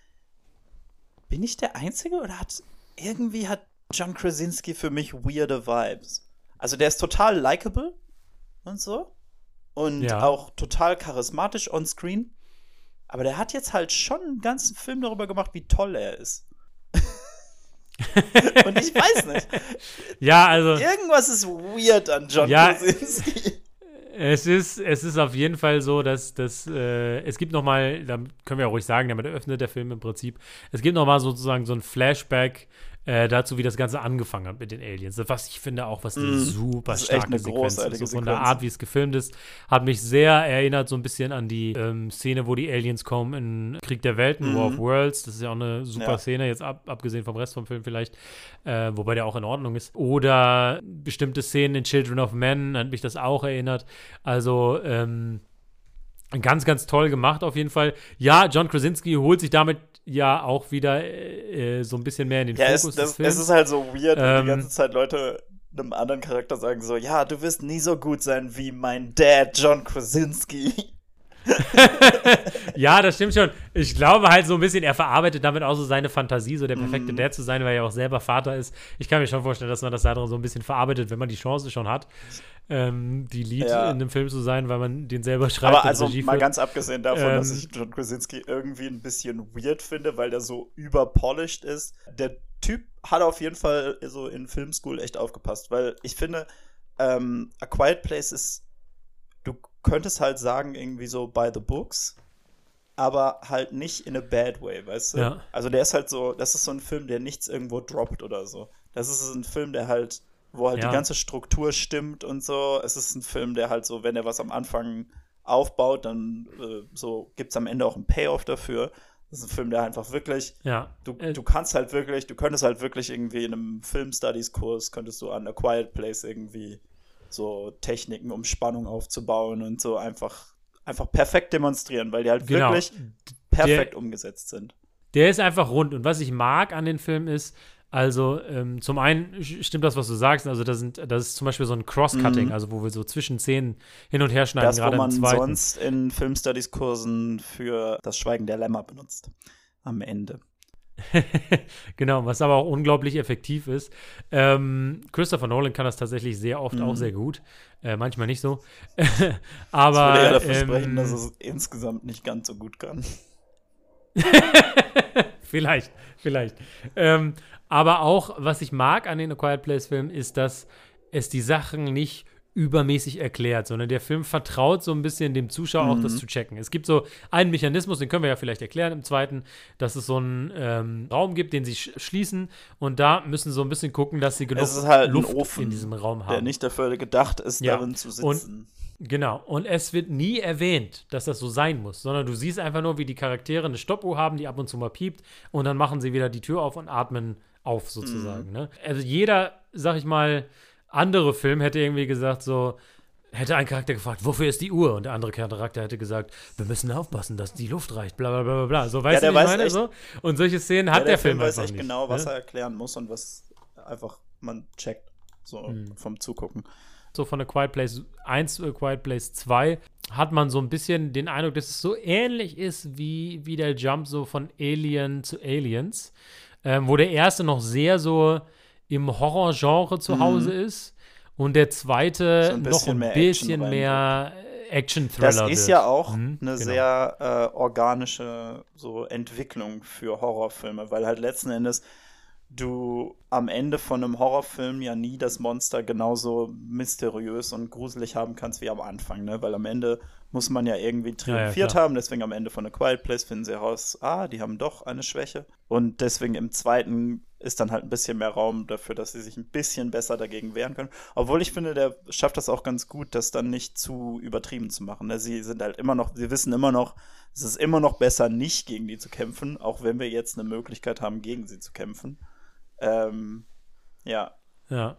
bin ich der Einzige oder hat irgendwie hat John Krasinski für mich weirde Vibes? Also der ist total likable und so und auch total charismatisch on screen. Aber der hat jetzt halt schon einen ganzen Film darüber gemacht, wie toll er ist. Und ich weiß nicht. [LAUGHS] Ja, also. Irgendwas ist weird an John ja, Krasinski. Es ist, es ist auf jeden Fall so, dass, dass äh, es gibt noch mal, da können wir auch ruhig sagen, damit öffnet der Film im Prinzip, es gibt noch mal sozusagen so ein Flashback äh, dazu, wie das Ganze angefangen hat mit den Aliens. Was ich finde auch, was eine mm, super starke Sequenz ist. So von der Art, wie es gefilmt ist, hat mich sehr erinnert, so ein bisschen an die ähm, Szene, wo die Aliens kommen in Krieg der Welten, mm. War of. Worlds. Das ist ja auch eine super ja. Szene, jetzt ab, abgesehen vom Rest vom Film vielleicht, äh, wobei der auch in Ordnung ist. Oder bestimmte Szenen in Children of Men, hat mich das auch erinnert. Also, ähm, Ganz, ganz toll gemacht auf jeden Fall. Ja, John Krasinski holt sich damit ja auch wieder äh, so ein bisschen mehr in den ja, Fokus es, das, des Films. Es ist halt so weird, wenn die ähm, ganze Zeit Leute einem anderen Charakter sagen so, ja, du wirst nie so gut sein wie mein Dad John Krasinski. [LAUGHS] ja, das stimmt schon. Ich glaube halt so ein bisschen, er verarbeitet damit auch so seine Fantasie, so der perfekte mm. Dad zu sein, weil er auch selber Vater ist. Ich kann mir schon vorstellen, dass man das da so ein bisschen verarbeitet, wenn man die Chance schon hat, ähm, die Lead ja. in einem Film zu sein, weil man den selber schreibt. Aber also mal führt. ganz abgesehen davon, ähm, dass ich John Krasinski irgendwie ein bisschen weird finde, weil der so überpolished ist. Der Typ hat auf jeden Fall so in Filmschool echt aufgepasst, weil ich finde, ähm, A Quiet Place ist könntest halt sagen, irgendwie so by the books, aber halt nicht in a bad way, weißt du? Ja. Also der ist halt so, das ist so ein Film, der nichts irgendwo droppt oder so. Das ist ein Film, der halt, wo halt ja. die ganze Struktur stimmt und so. Es ist ein Film, der halt so, wenn er was am Anfang aufbaut, dann äh, so gibt es am Ende auch einen Payoff dafür. Das ist ein Film, der einfach wirklich, ja. du, äh, du kannst halt wirklich, du könntest halt wirklich irgendwie in einem Film-Studies-Kurs, könntest du an A Quiet Place irgendwie so Techniken, um Spannung aufzubauen und so einfach, einfach perfekt demonstrieren, weil die halt genau. wirklich perfekt der, umgesetzt sind. Der ist einfach rund. Und was ich mag an den Film ist, also ähm, zum einen stimmt das, was du sagst, also das, sind, das ist zum Beispiel so ein Cross-Cutting, mhm. also wo wir so zwischen Szenen hin und her schneiden. Das, wo man sonst in Filmstudies-Kursen für das Schweigen der Lämmer benutzt. Am Ende. [LAUGHS] genau, was aber auch unglaublich effektiv ist. Ähm, Christopher Nolan kann das tatsächlich sehr oft mhm. auch sehr gut. Äh, manchmal nicht so. [LAUGHS] aber. Ich würde ja dafür ähm, sprechen, dass es insgesamt nicht ganz so gut kann. [LAUGHS] vielleicht, vielleicht. Ähm, aber auch, was ich mag an den A Quiet Place-Filmen, ist, dass es die Sachen nicht übermäßig erklärt, sondern der Film vertraut so ein bisschen dem Zuschauer mhm. auch das mhm. zu checken. Es gibt so einen Mechanismus, den können wir ja vielleicht erklären im zweiten, dass es so einen ähm, Raum gibt, den sie sch schließen und da müssen sie so ein bisschen gucken, dass sie genug halt Luft Ofen, in diesem Raum haben. Der nicht dafür gedacht ist, ja. darin zu sitzen. Und Genau, und es wird nie erwähnt, dass das so sein muss, sondern du siehst einfach nur, wie die Charaktere eine Stoppuhr haben, die ab und zu mal piept und dann machen sie wieder die Tür auf und atmen auf sozusagen. Mhm. Ne? Also jeder, sag ich mal, andere Film hätte irgendwie gesagt, so, hätte ein Charakter gefragt, wofür ist die Uhr? Und der andere Charakter hätte gesagt, wir müssen aufpassen, dass die Luft reicht, bla bla bla bla. So, weißt Ja, du, der ich weiß meine? echt- So? Und solche Szenen hat Ja, der, Film, weiß einfach echt nicht. genau, was ne? er erklären muss und was einfach man checkt. So Hm. vom Zugucken. so von der Quiet Place 1 zu A Quiet Place 2 hat man so ein bisschen den Eindruck, dass es so ähnlich ist wie, wie der Jump so von Alien zu Aliens, ähm, wo der erste noch sehr so im Horror-Genre zu Mhm. Hause ist und der zweite So ein noch bisschen ein mehr Action bisschen mehr Action-Thriller Das ist wird. ja auch Mhm, eine genau. sehr äh, organische so Entwicklung für Horrorfilme, weil halt letzten Endes du am Ende von einem Horrorfilm ja nie das Monster genauso mysteriös und gruselig haben kannst wie am Anfang, ne? Weil am Ende muss man ja irgendwie triumphiert klar. haben, deswegen am Ende von A Quiet Place finden sie heraus, ah, die haben doch eine Schwäche. Und deswegen im zweiten ist dann halt ein bisschen mehr Raum dafür, dass sie sich ein bisschen besser dagegen wehren können. Obwohl ich finde, der schafft das auch ganz gut, das dann nicht zu übertrieben zu machen. Ne? Sie sind halt immer noch, sie wissen immer noch, es ist immer noch besser, nicht gegen die zu kämpfen, auch wenn wir jetzt eine Möglichkeit haben, gegen sie zu kämpfen. Ähm, ja. Ja,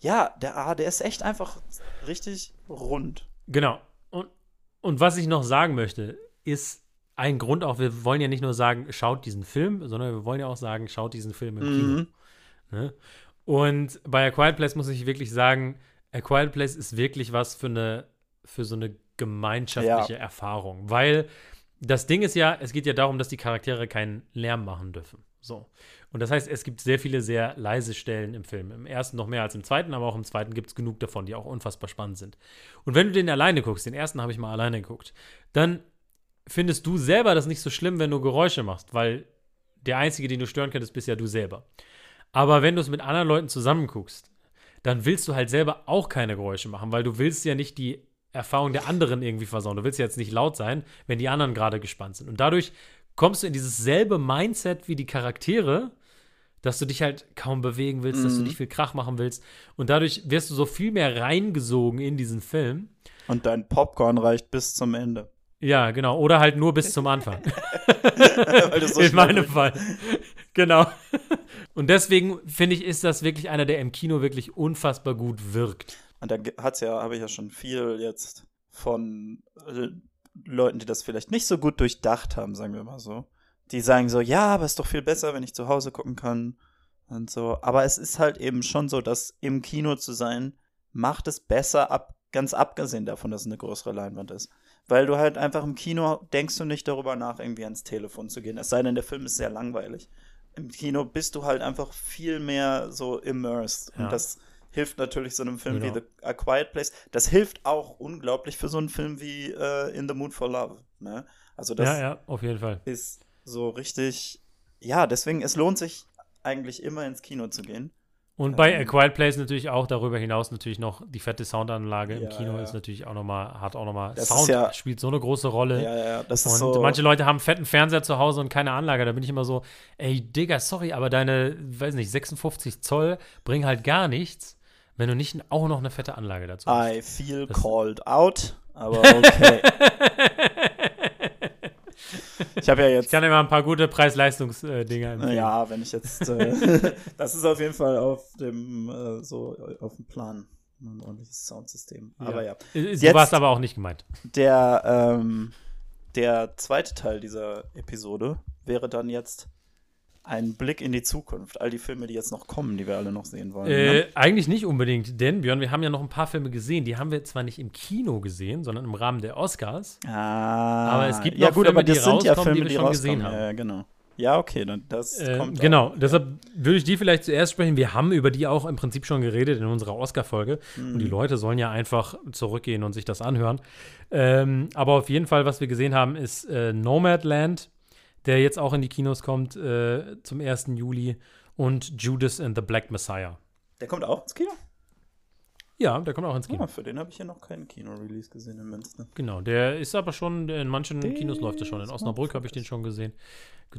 Ja, der, ah, der ist echt einfach richtig rund. genau. Und, und was ich noch sagen möchte, ist ein Grund auch, wir wollen ja nicht nur sagen, schaut diesen Film, sondern wir wollen ja auch sagen, schaut diesen Film im Kino. Mhm. Ne? Und bei A Quiet Place muss ich wirklich sagen, A Quiet Place ist wirklich was für eine, für so eine gemeinschaftliche Erfahrung. Weil das Ding ist ja, es geht ja darum, dass die Charaktere keinen Lärm machen dürfen. So. Und das heißt, es gibt sehr viele sehr leise Stellen im Film. Im ersten noch mehr als im zweiten, aber auch im zweiten gibt es genug davon, die auch unfassbar spannend sind. Und wenn du den alleine guckst, den ersten habe ich mal alleine geguckt, dann findest du selber das nicht so schlimm, wenn du Geräusche machst, weil der Einzige, den du stören könntest, bist ja du selber. Aber wenn du es mit anderen Leuten zusammen guckst, dann willst du halt selber auch keine Geräusche machen, weil du willst ja nicht die Erfahrung der anderen irgendwie versauen. Du willst ja jetzt nicht laut sein, wenn die anderen gerade gespannt sind. Und dadurch kommst du in dieses selbe Mindset wie die Charaktere, dass du dich halt kaum bewegen willst, dass du Mhm. nicht viel Krach machen willst. Und dadurch wirst du so viel mehr reingesogen in diesen Film. Und dein Popcorn reicht bis zum Ende. Ja, genau. Oder halt nur bis zum Anfang. [LAUGHS] So [LAUGHS] in meinem Fall. [LAUGHS] genau. Und deswegen finde ich, ist das wirklich einer, der im Kino wirklich unfassbar gut wirkt. Und da hat's ja, habe ich ja schon viel jetzt von äh, Leuten, die das vielleicht nicht so gut durchdacht haben, sagen wir mal so. Die sagen so, ja, aber ist doch viel besser, wenn ich zu Hause gucken kann und so. Aber es ist halt eben schon so, dass im Kino zu sein, macht es besser, ab, ganz abgesehen davon, dass es eine größere Leinwand ist. Weil du halt einfach im Kino denkst du nicht darüber nach, irgendwie ans Telefon zu gehen. Es sei denn, der Film ist sehr langweilig. Im Kino bist du halt einfach viel mehr so immersed. Ja. Und das hilft natürlich so einem Film Genau. wie The A Quiet Place. Das hilft auch unglaublich für so einen Film wie äh, In the Mood for Love. Ne? Also das ja, ja, auf jeden Fall. ist so richtig. Ja, deswegen, es lohnt sich eigentlich immer ins Kino zu gehen. Und bei A Ähm, Quiet Place natürlich auch darüber hinaus natürlich noch die fette Soundanlage im Ja, Kino ja. ist natürlich auch nochmal, hat auch nochmal, ist Sound ja- spielt so eine große Rolle. Ja, ja, das ist Und so. manche Leute haben einen fetten Fernseher zu Hause und keine Anlage. Da bin ich immer so, ey, Digga, sorry, aber deine, weiß nicht, 56 Zoll bringen halt gar nichts, wenn du nicht auch noch eine fette Anlage dazu hast. I feel Das- called out, aber [LAUGHS] okay. Ich habe ja Ich jetzt. kann immer ein paar gute Preis-Leistungs-Dinger empfehlen. Ja, wenn ich jetzt. Äh, [LAUGHS] das ist auf jeden Fall auf dem äh, so auf dem Plan. Ein ordentliches Soundsystem. Ja. Aber ja. Äh, Du Jetzt- warst aber auch nicht gemeint. Der, ähm, der zweite Teil dieser Episode wäre dann jetzt ein Blick in die Zukunft. All die Filme, die jetzt noch kommen, die wir alle noch sehen wollen. Äh, ne? eigentlich nicht unbedingt, denn Björn, wir haben ja noch ein paar Filme gesehen. Die haben wir zwar nicht im Kino gesehen, sondern im Rahmen der Oscars. Ah, aber es gibt ja, noch gut, Filme, aber das die sind ja rauskommen, die Filme, wir die, schon gesehen haben. Ja, genau. Ja, okay, dann das Äh, kommt. genau, auch. deshalb würde ich die vielleicht zuerst sprechen. Wir haben über die auch im Prinzip schon geredet in unserer Oscar-Folge. Und Mhm. die Leute sollen ja einfach zurückgehen und sich das anhören. Ähm, aber auf jeden Fall, was wir gesehen haben, ist äh, Nomadland, der jetzt auch in die Kinos kommt äh, zum 1. Juli. Und Judas and the Black Messiah. Der kommt auch ins Kino? Ja, der kommt auch ins Kino. Ja, für den habe ich ja noch keinen Kino-Release gesehen in Münster. Genau, der ist aber schon, in manchen Der Kinos läuft er schon. In Osnabrück habe ich den schon gesehen.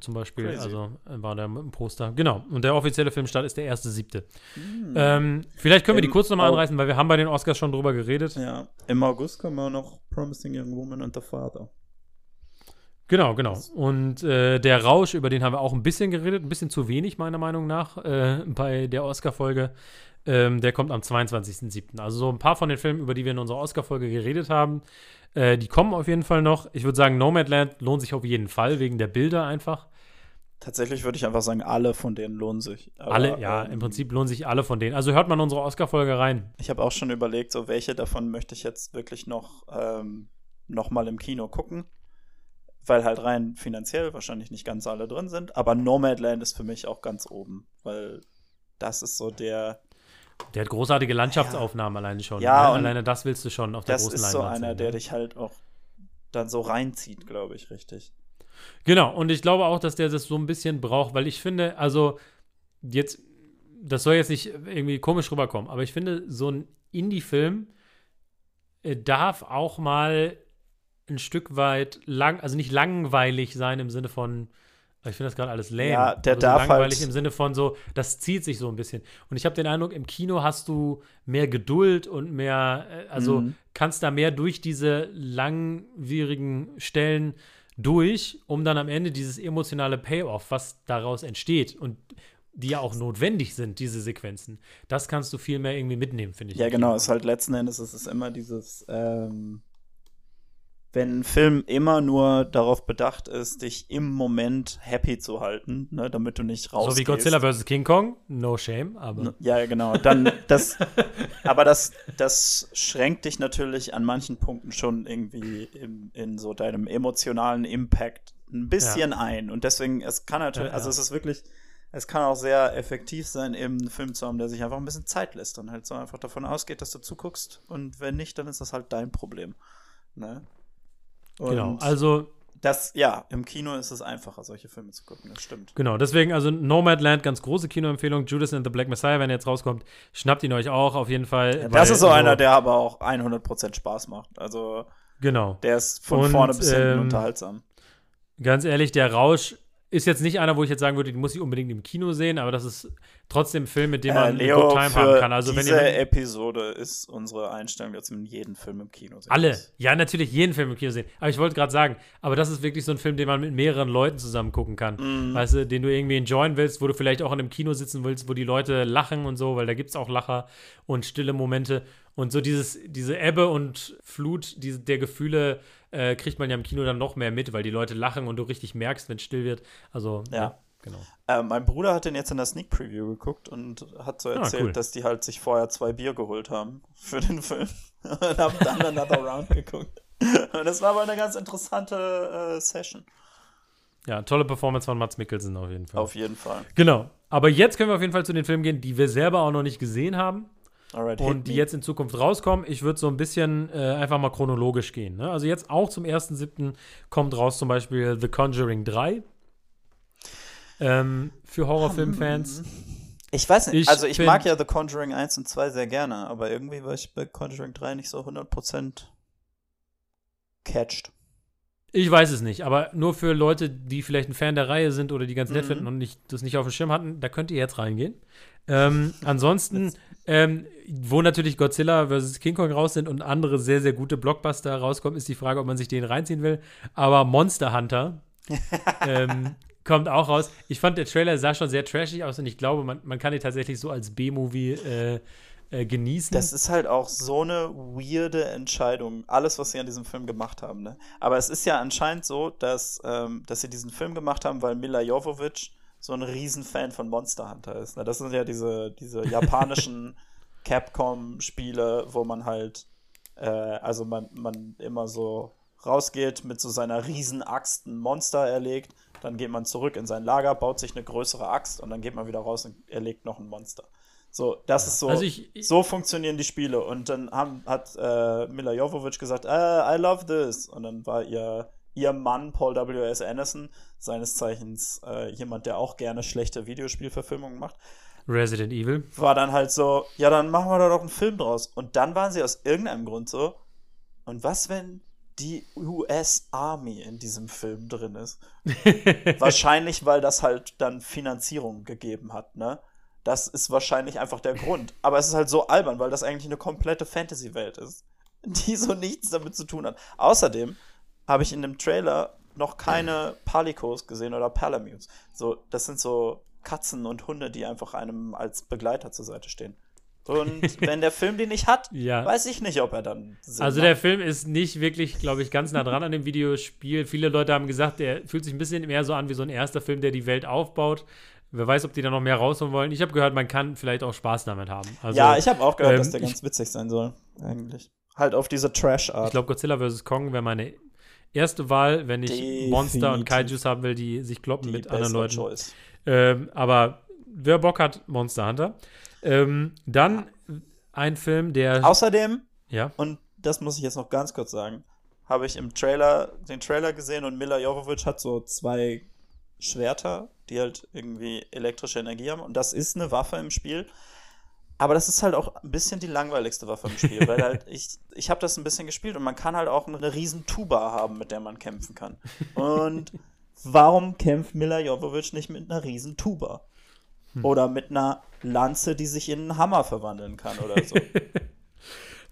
Zum Beispiel, Crazy. also äh, war der mit dem Poster. Genau, und der offizielle Filmstart ist der 1.7. Hm. Ähm, vielleicht können wir die Im kurz nochmal anreißen, weil wir haben bei den Oscars schon drüber geredet. Ja, im August kommen auch noch Promising Young Woman und The Father. Genau, genau. Und äh, der Rausch, über den haben wir auch ein bisschen geredet, ein bisschen zu wenig, meiner Meinung nach, äh, bei der Oscar-Folge. Ähm, der kommt am 22.07. Also so ein paar von den Filmen, über die wir in unserer Oscar-Folge geredet haben, äh, die kommen auf jeden Fall noch. Ich würde sagen, Nomadland lohnt sich auf jeden Fall, wegen der Bilder einfach. Tatsächlich würde ich einfach sagen, alle von denen lohnen sich. Aber, alle, ja, ähm, im Prinzip lohnen sich alle von denen. Also hört man unsere Oscar-Folge rein. Ich habe auch schon überlegt, so welche davon möchte ich jetzt wirklich noch, ähm, noch mal im Kino gucken. Weil halt rein finanziell wahrscheinlich nicht ganz alle drin sind. Aber Nomadland ist für mich auch ganz oben. Weil das ist so der. Der hat großartige Landschaftsaufnahmen ja. alleine schon. Ja, ne? alleine das willst du schon auf der großen Leinwand. Das ist so einer, sehen, der ne? dich halt auch dann so reinzieht, glaube ich, richtig. Genau, und ich glaube auch, dass der das so ein bisschen braucht, weil ich finde, also jetzt, das soll jetzt nicht irgendwie komisch rüberkommen, aber ich finde, so ein Indie-Film äh, darf auch mal ein Stück weit lang, also nicht langweilig sein im Sinne von, ich finde das gerade alles lame. Ja, der also darf so langweilig halt im Sinne von so, das zieht sich so ein bisschen. Und ich habe den Eindruck, im Kino hast du mehr Geduld und mehr, äh, also mhm. kannst da mehr durch diese langwierigen Stellen durch, um dann am Ende dieses emotionale Payoff, was daraus entsteht und die ja auch notwendig sind, diese Sequenzen, das kannst du viel mehr irgendwie mitnehmen, finde ich. Ja, genau, es ist halt letzten Endes es ist immer dieses, ähm, wenn ein Film immer nur darauf bedacht ist, dich im Moment happy zu halten, ne, damit du nicht rausgehst. So wie Godzilla vs. King Kong, no shame, aber. Ja, genau. Dann das, [LAUGHS] aber das, das schränkt dich natürlich an manchen Punkten schon irgendwie in, in so deinem emotionalen Impact ein bisschen ja. ein. Und deswegen, es kann natürlich, also es ist wirklich, es kann auch sehr effektiv sein, eben einen Film zu haben, der sich einfach ein bisschen Zeit lässt und halt so einfach davon ausgeht, dass du zuguckst. Und wenn nicht, dann ist das halt dein Problem. Ne? Genau, Und genau, also das, ja, im Kino ist es einfacher, solche Filme zu gucken, das stimmt. Genau, deswegen, also Nomadland, ganz große Kinoempfehlung. Judas and the Black Messiah, wenn er jetzt rauskommt, schnappt ihn euch auch auf jeden Fall. Ja, das ist so einer, der aber auch 100% Spaß macht. Also, genau. der ist von Und, vorne bis hinten ähm, unterhaltsam. Ganz ehrlich, der Rausch ist jetzt nicht einer, wo ich jetzt sagen würde, den muss ich unbedingt im Kino sehen, aber das ist trotzdem ein Film, mit dem man äh, Leo, Good Time haben kann. Also diese wenn ihr, Episode ist unsere Einstellung, dass man jeden Film im Kino sehen Alle, muss. ja, natürlich jeden Film im Kino sehen. Aber ich wollte gerade sagen, aber das ist wirklich so ein Film, den man mit mehreren Leuten zusammen gucken kann. Mm. Weißt du, den du irgendwie enjoyen willst, wo du vielleicht auch in einem Kino sitzen willst, wo die Leute lachen und so, weil da gibt es auch Lacher und stille Momente. Und so dieses, diese Ebbe und Flut diese, der Gefühle äh, kriegt man ja im Kino dann noch mehr mit, weil die Leute lachen und du richtig merkst, wenn es still wird. Also, ja. ja genau. Äh, mein Bruder hat den jetzt in der Sneak Preview geguckt und hat so ah, erzählt, ah, cool. dass die halt sich vorher zwei Bier geholt haben für den Film [LAUGHS] und haben dann Another Round geguckt. Und das war aber eine ganz interessante äh, Session. Ja, tolle Performance von Mats Mikkelsen auf jeden Fall. Auf jeden Fall. Genau. Aber jetzt können wir auf jeden Fall zu den Filmen gehen, die wir selber auch noch nicht gesehen haben. Alright, und die me. jetzt in Zukunft rauskommen. Ich würde so ein bisschen äh, einfach mal chronologisch gehen. Ne? Also jetzt auch zum 1.7. kommt raus zum Beispiel The Conjuring 3. Ähm, für Horrorfilmfans. Ich weiß nicht, ich also ich mag ja The Conjuring 1 und 2 sehr gerne, aber irgendwie war ich bei Conjuring 3 nicht so 100% catched. Ich weiß es nicht, aber nur für Leute, die vielleicht ein Fan der Reihe sind oder die ganz nett mhm. finden und nicht, das nicht auf dem Schirm hatten, da könnt ihr jetzt reingehen. Ähm, ansonsten, ähm, wo natürlich Godzilla vs. King Kong raus sind und andere sehr, sehr gute Blockbuster rauskommen, ist die Frage, ob man sich den reinziehen will. Aber Monster Hunter [LAUGHS] ähm, kommt auch raus. Ich fand, der Trailer sah schon sehr trashig aus und ich glaube, man, man kann ihn tatsächlich so als B-Movie äh, äh, genießen. Das ist halt auch so eine weirde Entscheidung, alles, was sie an diesem Film gemacht haben. Ne? Aber es ist ja anscheinend so, dass, ähm, dass sie diesen Film gemacht haben, weil Mila Jovovich so ein Riesenfan von Monster Hunter ist. Ne? Das sind ja diese, diese japanischen [LAUGHS] Capcom-Spiele, wo man halt, äh, also man, man immer so rausgeht, mit so seiner Riesenaxt ein Monster erlegt, dann geht man zurück in sein Lager, baut sich eine größere Axt und dann geht man wieder raus und erlegt noch ein Monster. So, das ist so. Also ich, ich, so funktionieren die Spiele. Und dann haben, hat äh, Mila Jovovich gesagt, uh, I love this. Und dann war ihr, ihr Mann, Paul W.S. Anderson, seines Zeichens äh, jemand, der auch gerne schlechte Videospielverfilmungen macht. Resident Evil. War dann halt so, ja, dann machen wir da doch einen Film draus. Und dann waren sie aus irgendeinem Grund so, und was, wenn die US Army in diesem Film drin ist? [LAUGHS] Wahrscheinlich, weil das halt dann Finanzierung gegeben hat, ne? Das ist wahrscheinlich einfach der Grund. Aber es ist halt so albern, weil das eigentlich eine komplette Fantasy-Welt ist, die so nichts damit zu tun hat. Außerdem habe ich in dem Trailer noch keine Palikos gesehen oder Palamutes. So, das sind so Katzen und Hunde, die einfach einem als Begleiter zur Seite stehen. Und wenn der Film die nicht hat, [LAUGHS] Ja. weiß ich nicht, ob er dann Sinn Also macht. der Film ist nicht wirklich, glaube ich, ganz nah dran an dem Videospiel. Viele Leute haben gesagt, der fühlt sich ein bisschen mehr so an wie so ein erster Film, der die Welt aufbaut. Wer weiß, ob die da noch mehr rausholen wollen. Ich habe gehört, man kann vielleicht auch Spaß damit haben. Also, ja, ich habe auch gehört, ähm, dass der ganz witzig sein soll, eigentlich. Halt auf diese Trash-Art. Ich glaube, Godzilla vs. Kong wäre meine erste Wahl, wenn ich Definitiv. Monster und Kaijus haben will, die sich kloppen die mit anderen Leuten. Choice. Ähm, aber wer Bock hat, Monster Hunter. Ähm, dann ein Film, der. Außerdem, ja. und das muss ich jetzt noch ganz kurz sagen, habe ich im Trailer den Trailer gesehen und Mila Jovovich hat so zwei Schwerter, die halt irgendwie elektrische Energie haben. Und das ist eine Waffe im Spiel. Aber das ist halt auch ein bisschen die langweiligste Waffe im Spiel, weil halt [LAUGHS] ich, ich habe das ein bisschen gespielt und man kann halt auch eine riesen Tuba haben, mit der man kämpfen kann. Und warum kämpft Mila Jovovich nicht mit einer riesen Tuba? Oder mit einer Lanze, die sich in einen Hammer verwandeln kann oder so. [LAUGHS]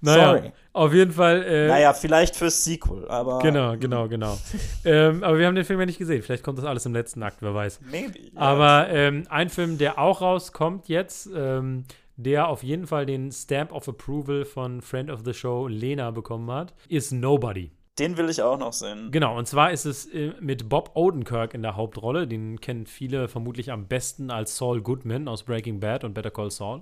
Naja, Sorry. auf jeden Fall. Äh, Naja, vielleicht fürs Sequel, aber. Genau, genau, genau. ähm, aber wir haben den Film ja nicht gesehen. Vielleicht kommt das alles im letzten Akt, wer weiß. Maybe. ja. Aber ähm, ein Film, der auch rauskommt jetzt, ähm, der auf jeden Fall den Stamp of Approval von Friend of the Show Lena bekommen hat, ist Nobody. Den will ich auch noch sehen. Genau, und zwar ist es äh, mit Bob Odenkirk in der Hauptrolle. Den kennen viele vermutlich am besten als Saul Goodman aus Breaking Bad und Better Call Saul.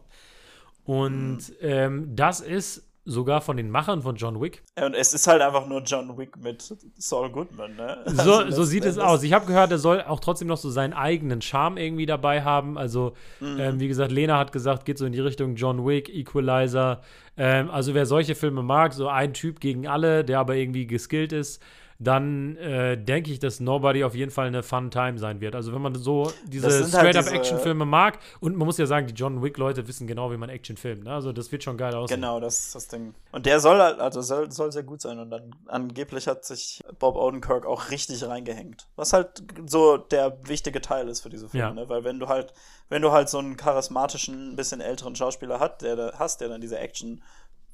Und ähm, das ist sogar von den Machern von John Wick. Und es ist halt einfach nur John Wick mit Saul Goodman, ne? So, Also so sieht es aus. Ich habe gehört, er soll auch trotzdem noch so seinen eigenen Charme irgendwie dabei haben. Also, Mhm. ähm, wie gesagt, Lena hat gesagt, geht so in die Richtung John Wick, Equalizer. Ähm, also, wer solche Filme mag, so ein Typ gegen alle, der aber irgendwie geskillt ist, dann äh, denke ich, dass Nobody auf jeden Fall eine Fun Time sein wird. Also, wenn man so diese sind halt Straight-Up-Action-Filme mag, und man muss ja sagen, die John Wick-Leute wissen genau, wie man Action filmt. Ne? Also, das wird schon geil aussehen. Genau, das ist das Ding. Und der soll halt, also soll, soll sehr gut sein. Und dann angeblich hat sich Bob Odenkirk auch richtig reingehängt. Was halt so der wichtige Teil ist für diese Filme, Ja. ne? Weil wenn du halt, wenn du halt so einen charismatischen, ein bisschen älteren Schauspieler hat, der, hast, der dann diese Action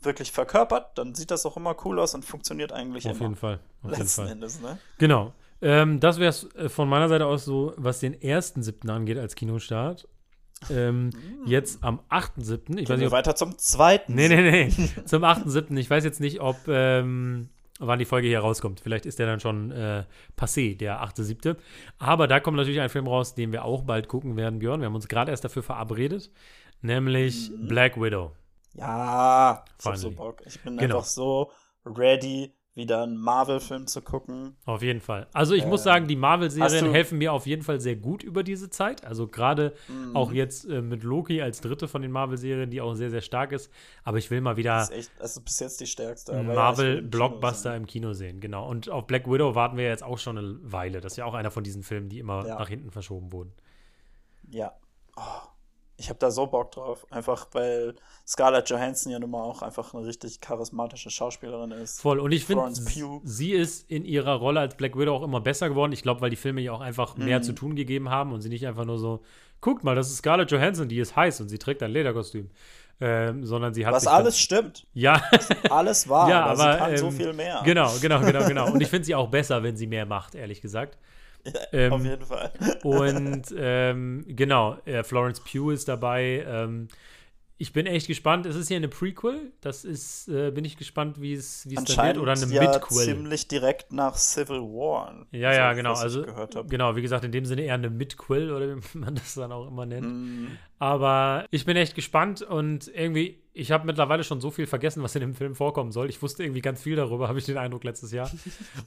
wirklich verkörpert, dann sieht das auch immer cool aus und funktioniert eigentlich Auf immer. jeden Fall. Auf jeden Letzten Fall. Endes, ne? Genau. Ähm, das wäre es äh, von meiner Seite aus so, was den ersten siebten angeht als Kinostart. Ähm, Jetzt am 8.7. Ich weiß Gehen nicht, wir ob. weiter zum zweiten. Nee, nee, nee. [LAUGHS] Zum 8.7. Ich weiß jetzt nicht, ob. Ähm, wann die Folge hier rauskommt. Vielleicht ist der dann schon äh, passé, der 8.7. Aber da kommt natürlich ein Film raus, den wir auch bald gucken werden, Björn. Wir haben uns gerade erst dafür verabredet, nämlich Mhm. Black Widow. Ja, ich hab so. Bock. Ich bin Genau. einfach so ready, wieder einen Marvel-Film zu gucken. Auf jeden Fall. Also ich muss Ähm, sagen, die Marvel-Serien helfen mir auf jeden Fall sehr gut über diese Zeit. Also gerade Mhm. auch jetzt äh, mit Loki als dritte von den Marvel-Serien, die auch sehr, sehr stark ist. Aber ich will mal wieder Das ist echt, das ist bis jetzt die stärkste. im Marvel-Blockbuster sein. im Kino sehen. Genau. Und auf Black Widow warten wir jetzt auch schon eine Weile. Das ist ja auch einer von diesen Filmen, die immer Ja. nach hinten verschoben wurden. Ja. Oh, ich habe da so Bock drauf. Einfach, weil Scarlett Johansson ja nun mal auch einfach eine richtig charismatische Schauspielerin ist. Voll. Und ich finde, sie ist in ihrer Rolle als Black Widow auch immer besser geworden. Ich glaube, weil die Filme ihr auch einfach Mhm. mehr zu tun gegeben haben und sie nicht einfach nur so, guckt mal, das ist Scarlett Johansson, die ist heiß und sie trägt ein Lederkostüm. Ähm, sondern sie hat Was dann- alles stimmt. Ja, [LAUGHS] Alles wahr, Ja, aber, aber, sie kann so ähm, viel mehr. genau, genau, genau, genau. Und ich finde sie auch besser, wenn sie mehr macht, ehrlich gesagt. [LAUGHS] ähm, Auf jeden Fall. Und ähm, genau, äh, Florence Pugh ist dabei. Ähm, ich bin echt gespannt. Es ist hier eine Prequel. Das ist, äh, bin ich gespannt, wie es wie es da wird. Oder eine ja Midquel. ziemlich direkt nach Civil War. Ja, ja, genau. Also, genau, wie gesagt, in dem Sinne eher eine Midquill oder wie [LAUGHS] man das dann auch immer nennt. Mm, Aber ich bin echt gespannt und irgendwie, ich habe mittlerweile schon so viel vergessen, was in dem Film vorkommen soll. Ich wusste irgendwie ganz viel darüber, [LAUGHS] habe ich den Eindruck letztes Jahr.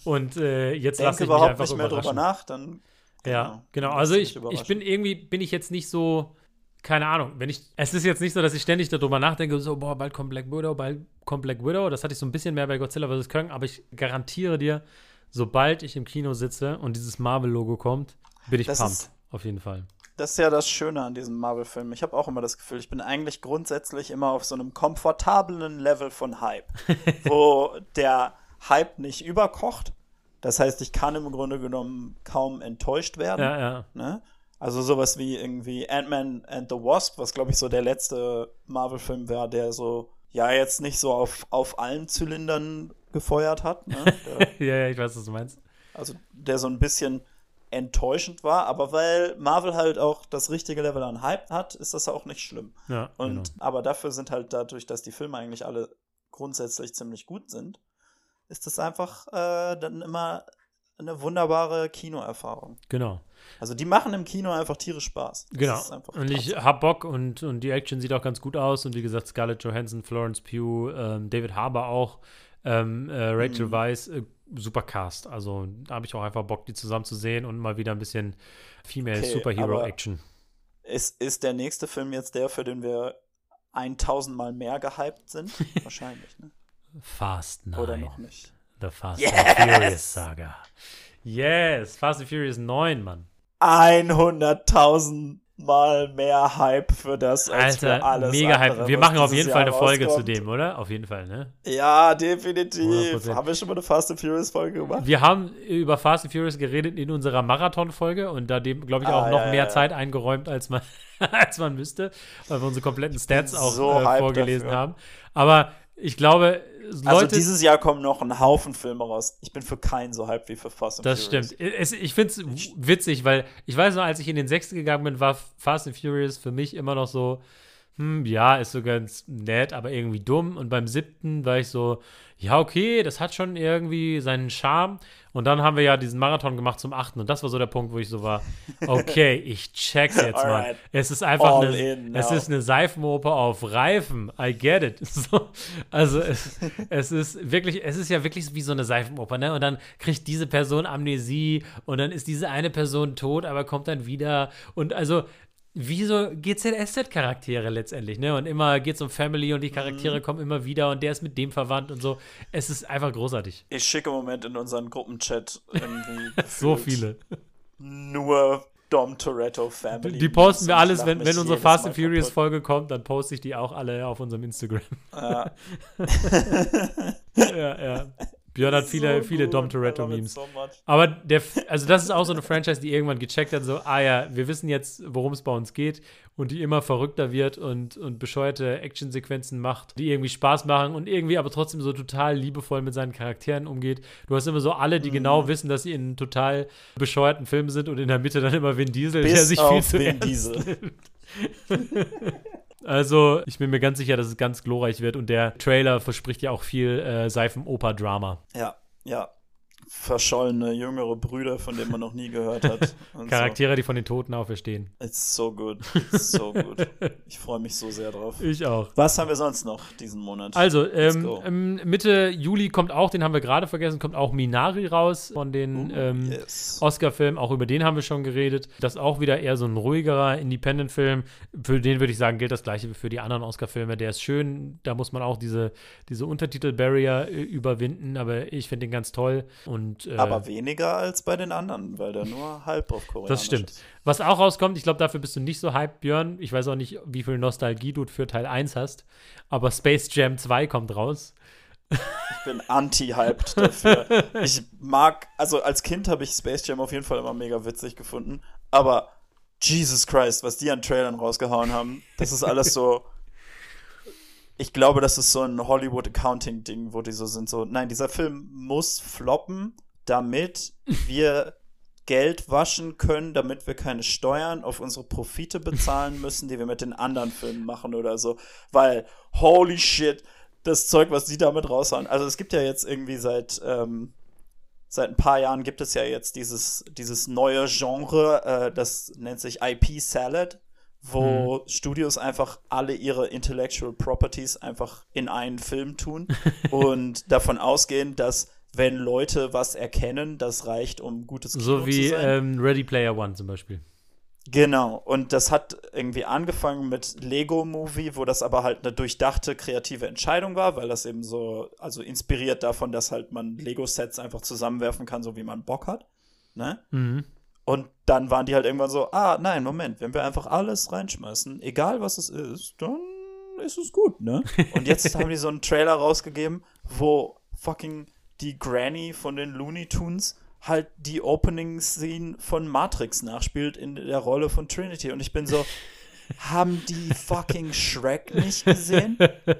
Und äh, jetzt lasse ich mich überhaupt einfach nicht mehr drüber nach, dann. Ja, genau. Lass Also ich, ich bin irgendwie, bin ich jetzt nicht so, keine Ahnung, wenn ich, es ist jetzt nicht so, dass ich ständig darüber nachdenke, so, boah, bald kommt Black Widow, bald kommt Black Widow. Das hatte ich so ein bisschen mehr bei Godzilla vs. Kong, aber ich garantiere dir, sobald ich im Kino sitze und dieses Marvel-Logo kommt, bin ich Das pumped. ist- Auf jeden Fall. Das ist ja das Schöne an diesem Marvel-Film. Ich habe auch immer das Gefühl, ich bin eigentlich grundsätzlich immer auf so einem komfortablen Level von Hype, [LAUGHS] wo der Hype nicht überkocht. Das heißt, ich kann im Grunde genommen kaum enttäuscht werden. Ja, ja. Ne? Also sowas wie irgendwie Ant-Man and the Wasp, was glaube ich so der letzte Marvel-Film war, der so, ja, jetzt nicht so auf, auf allen Zylindern gefeuert hat. Ne? [LAUGHS] Der, ja, ja, ich weiß, was du meinst. also der so ein bisschen enttäuschend war, aber weil Marvel halt auch das richtige Level an Hype hat, ist das auch nicht schlimm. Ja, Und genau. aber dafür sind halt dadurch, dass die Filme eigentlich alle grundsätzlich ziemlich gut sind, ist das einfach äh, dann immer eine wunderbare Kinoerfahrung. genau. Also die machen im Kino einfach tierisch Spaß. Das Genau. Und ich hab Bock und, und die Action sieht auch ganz gut aus. Und wie gesagt, Scarlett Johansson, Florence Pugh, ähm, David Harbour auch, ähm, äh, Rachel Mhm. Weisz, äh, super Cast. Also da habe ich auch einfach Bock, die zusammen zu sehen und mal wieder ein bisschen Female Okay, Superhero aber- Action. ist, ist der nächste Film jetzt der, für den wir 1000 Mal mehr gehypt sind? [LAUGHS] Wahrscheinlich, ne? Fast 9. Oder noch nicht? The Fast Yes! and Furious Saga. Yes, Fast and Furious 9, Mann. 100.000 Mal mehr Hype für das als für Alter, alles mega andere, Hype. Wir machen auf jeden Fall eine Folge zu rauskommt. dem, oder? Auf jeden Fall, ne? Ja, definitiv. 100%. Haben wir schon mal eine Fast and Furious Folge gemacht? Wir haben über Fast and Furious geredet in unserer Marathon-Folge und da dem, glaube ich, auch Ah, noch ja, mehr ja. Zeit eingeräumt, als man, [LAUGHS] als man müsste, weil wir unsere kompletten Stats auch so äh, vorgelesen dafür. haben. Aber ich glaube, Leute. Also dieses Jahr kommen noch ein Haufen Filme raus. Ich bin für keinen so hyped wie für Fast and Das Furious. stimmt. Es, ich finde es witzig, weil ich weiß noch, als ich in den sechsten gegangen bin, war Fast and Furious für mich immer noch so, hm, ja, ist so ganz nett, aber irgendwie dumm. Und beim siebten war ich so, ja, okay, das hat schon irgendwie seinen Charme. Und dann haben wir ja diesen Marathon gemacht zum achten. Und das war so der Punkt, wo ich so war, okay, [LAUGHS] ich check's jetzt mal. Es ist einfach All eine, in es ist eine Seifenoper auf Reifen. I get it. [LAUGHS] So, also es, es ist wirklich, es ist ja wirklich wie so eine Seifenoper, ne? Und dann kriegt diese Person Amnesie und dann ist diese eine Person tot, aber kommt dann wieder. Und also wie so GZSZ-Charaktere letztendlich, ne? Und immer geht es um Family und die Charaktere Mhm. kommen immer wieder und der ist mit dem verwandt und so. Es ist einfach großartig. Ich schicke im Moment in unseren Gruppenchat irgendwie [LAUGHS] So viele. nur Dom Toretto Family. Die posten wir alles, wenn, wenn unsere Fast and Furious kaputt. Folge kommt, dann poste ich die auch alle auf unserem Instagram. Ja. [LAUGHS] ja, ja. [LAUGHS] Björn hat viele, So viele. Dom I Toretto love it Memes. so. Aber der, also das ist auch so eine Franchise, die irgendwann gecheckt hat, so, ah ja, wir wissen jetzt, worum es bei uns geht und die immer verrückter wird und, und bescheuerte Actionsequenzen macht, die irgendwie Spaß machen und irgendwie aber trotzdem so total liebevoll mit seinen Charakteren umgeht. Du hast immer so alle, Mhm. die genau wissen, dass sie in einem total bescheuerten Film sind und in der Mitte dann immer Vin Diesel, Bis der sich viel zu Vin ernst Diesel. [LAUGHS] Also, ich bin mir ganz sicher, dass es ganz glorreich wird und der Trailer verspricht ja auch viel äh, Seifenoper-Drama. Ja, ja. Verschollene jüngere Brüder, von denen man noch nie gehört hat. [LAUGHS] Charaktere, die von den Toten auferstehen. So. It's so good. [LAUGHS] It's so good. Ich freue mich so sehr drauf. Ich auch. Was haben wir sonst noch diesen Monat? Also, ähm, ähm, Mitte Juli kommt auch, den haben wir gerade vergessen, kommt auch Minari raus von den Oh, ähm, yes. Oscar-Film. Auch über den haben wir schon geredet. Das ist auch wieder eher so ein ruhigerer Independent-Film. Für den würde ich sagen, gilt das Gleiche wie für die anderen Oscar-Filme. Der ist schön. Da muss man auch diese, diese Untertitel-Barrier äh, überwinden. Aber ich finde den ganz toll. Und, äh, Aber weniger als bei den anderen, weil der nur halb auf Koreanisch Das stimmt. ist. Was auch rauskommt, ich glaube, dafür bist du nicht so hyped, Björn. Ich weiß auch nicht, wie viel Nostalgie du für Teil 1 hast. Aber Space Jam 2 kommt raus. Ich bin anti-hyped dafür. ich mag, also als Kind habe ich Space Jam auf jeden Fall immer mega witzig gefunden. Aber Jesus Christ, was die an Trailern rausgehauen haben, das ist alles so. [LAUGHS] Ich glaube, das ist so ein Hollywood Accounting Ding, wo die so sind so, nein, dieser Film muss floppen, damit wir Geld waschen können, damit wir keine Steuern auf unsere Profite bezahlen müssen, die wir mit den anderen Filmen machen oder so. Weil, holy shit, das Zeug, was die damit raushauen. Also es gibt ja jetzt irgendwie seit, ähm, seit ein paar Jahren gibt es ja jetzt dieses, dieses neue Genre, äh, das nennt sich IP Salad, wo Studios einfach alle ihre Intellectual Properties einfach in einen Film tun [LAUGHS] und davon ausgehen, dass wenn Leute was erkennen, das reicht, um gutes Kino So wie zu sein. ähm, Ready Player One zum Beispiel. Genau, und das hat irgendwie angefangen mit Lego Movie, wo das aber halt eine durchdachte kreative Entscheidung war, weil das eben so, also inspiriert davon, dass halt man Lego-Sets einfach zusammenwerfen kann, so wie man Bock hat. Ne? Mhm. Und dann waren die halt irgendwann so, ah, nein, Moment, wenn wir einfach alles reinschmeißen, egal was es ist, dann ist es gut, ne? Und jetzt [LAUGHS] haben die so einen Trailer rausgegeben, wo fucking die Granny von den Looney Tunes halt die Opening-Scene von Matrix nachspielt in der Rolle von Trinity. Und ich bin so, [LAUGHS] haben die fucking Shrek nicht gesehen?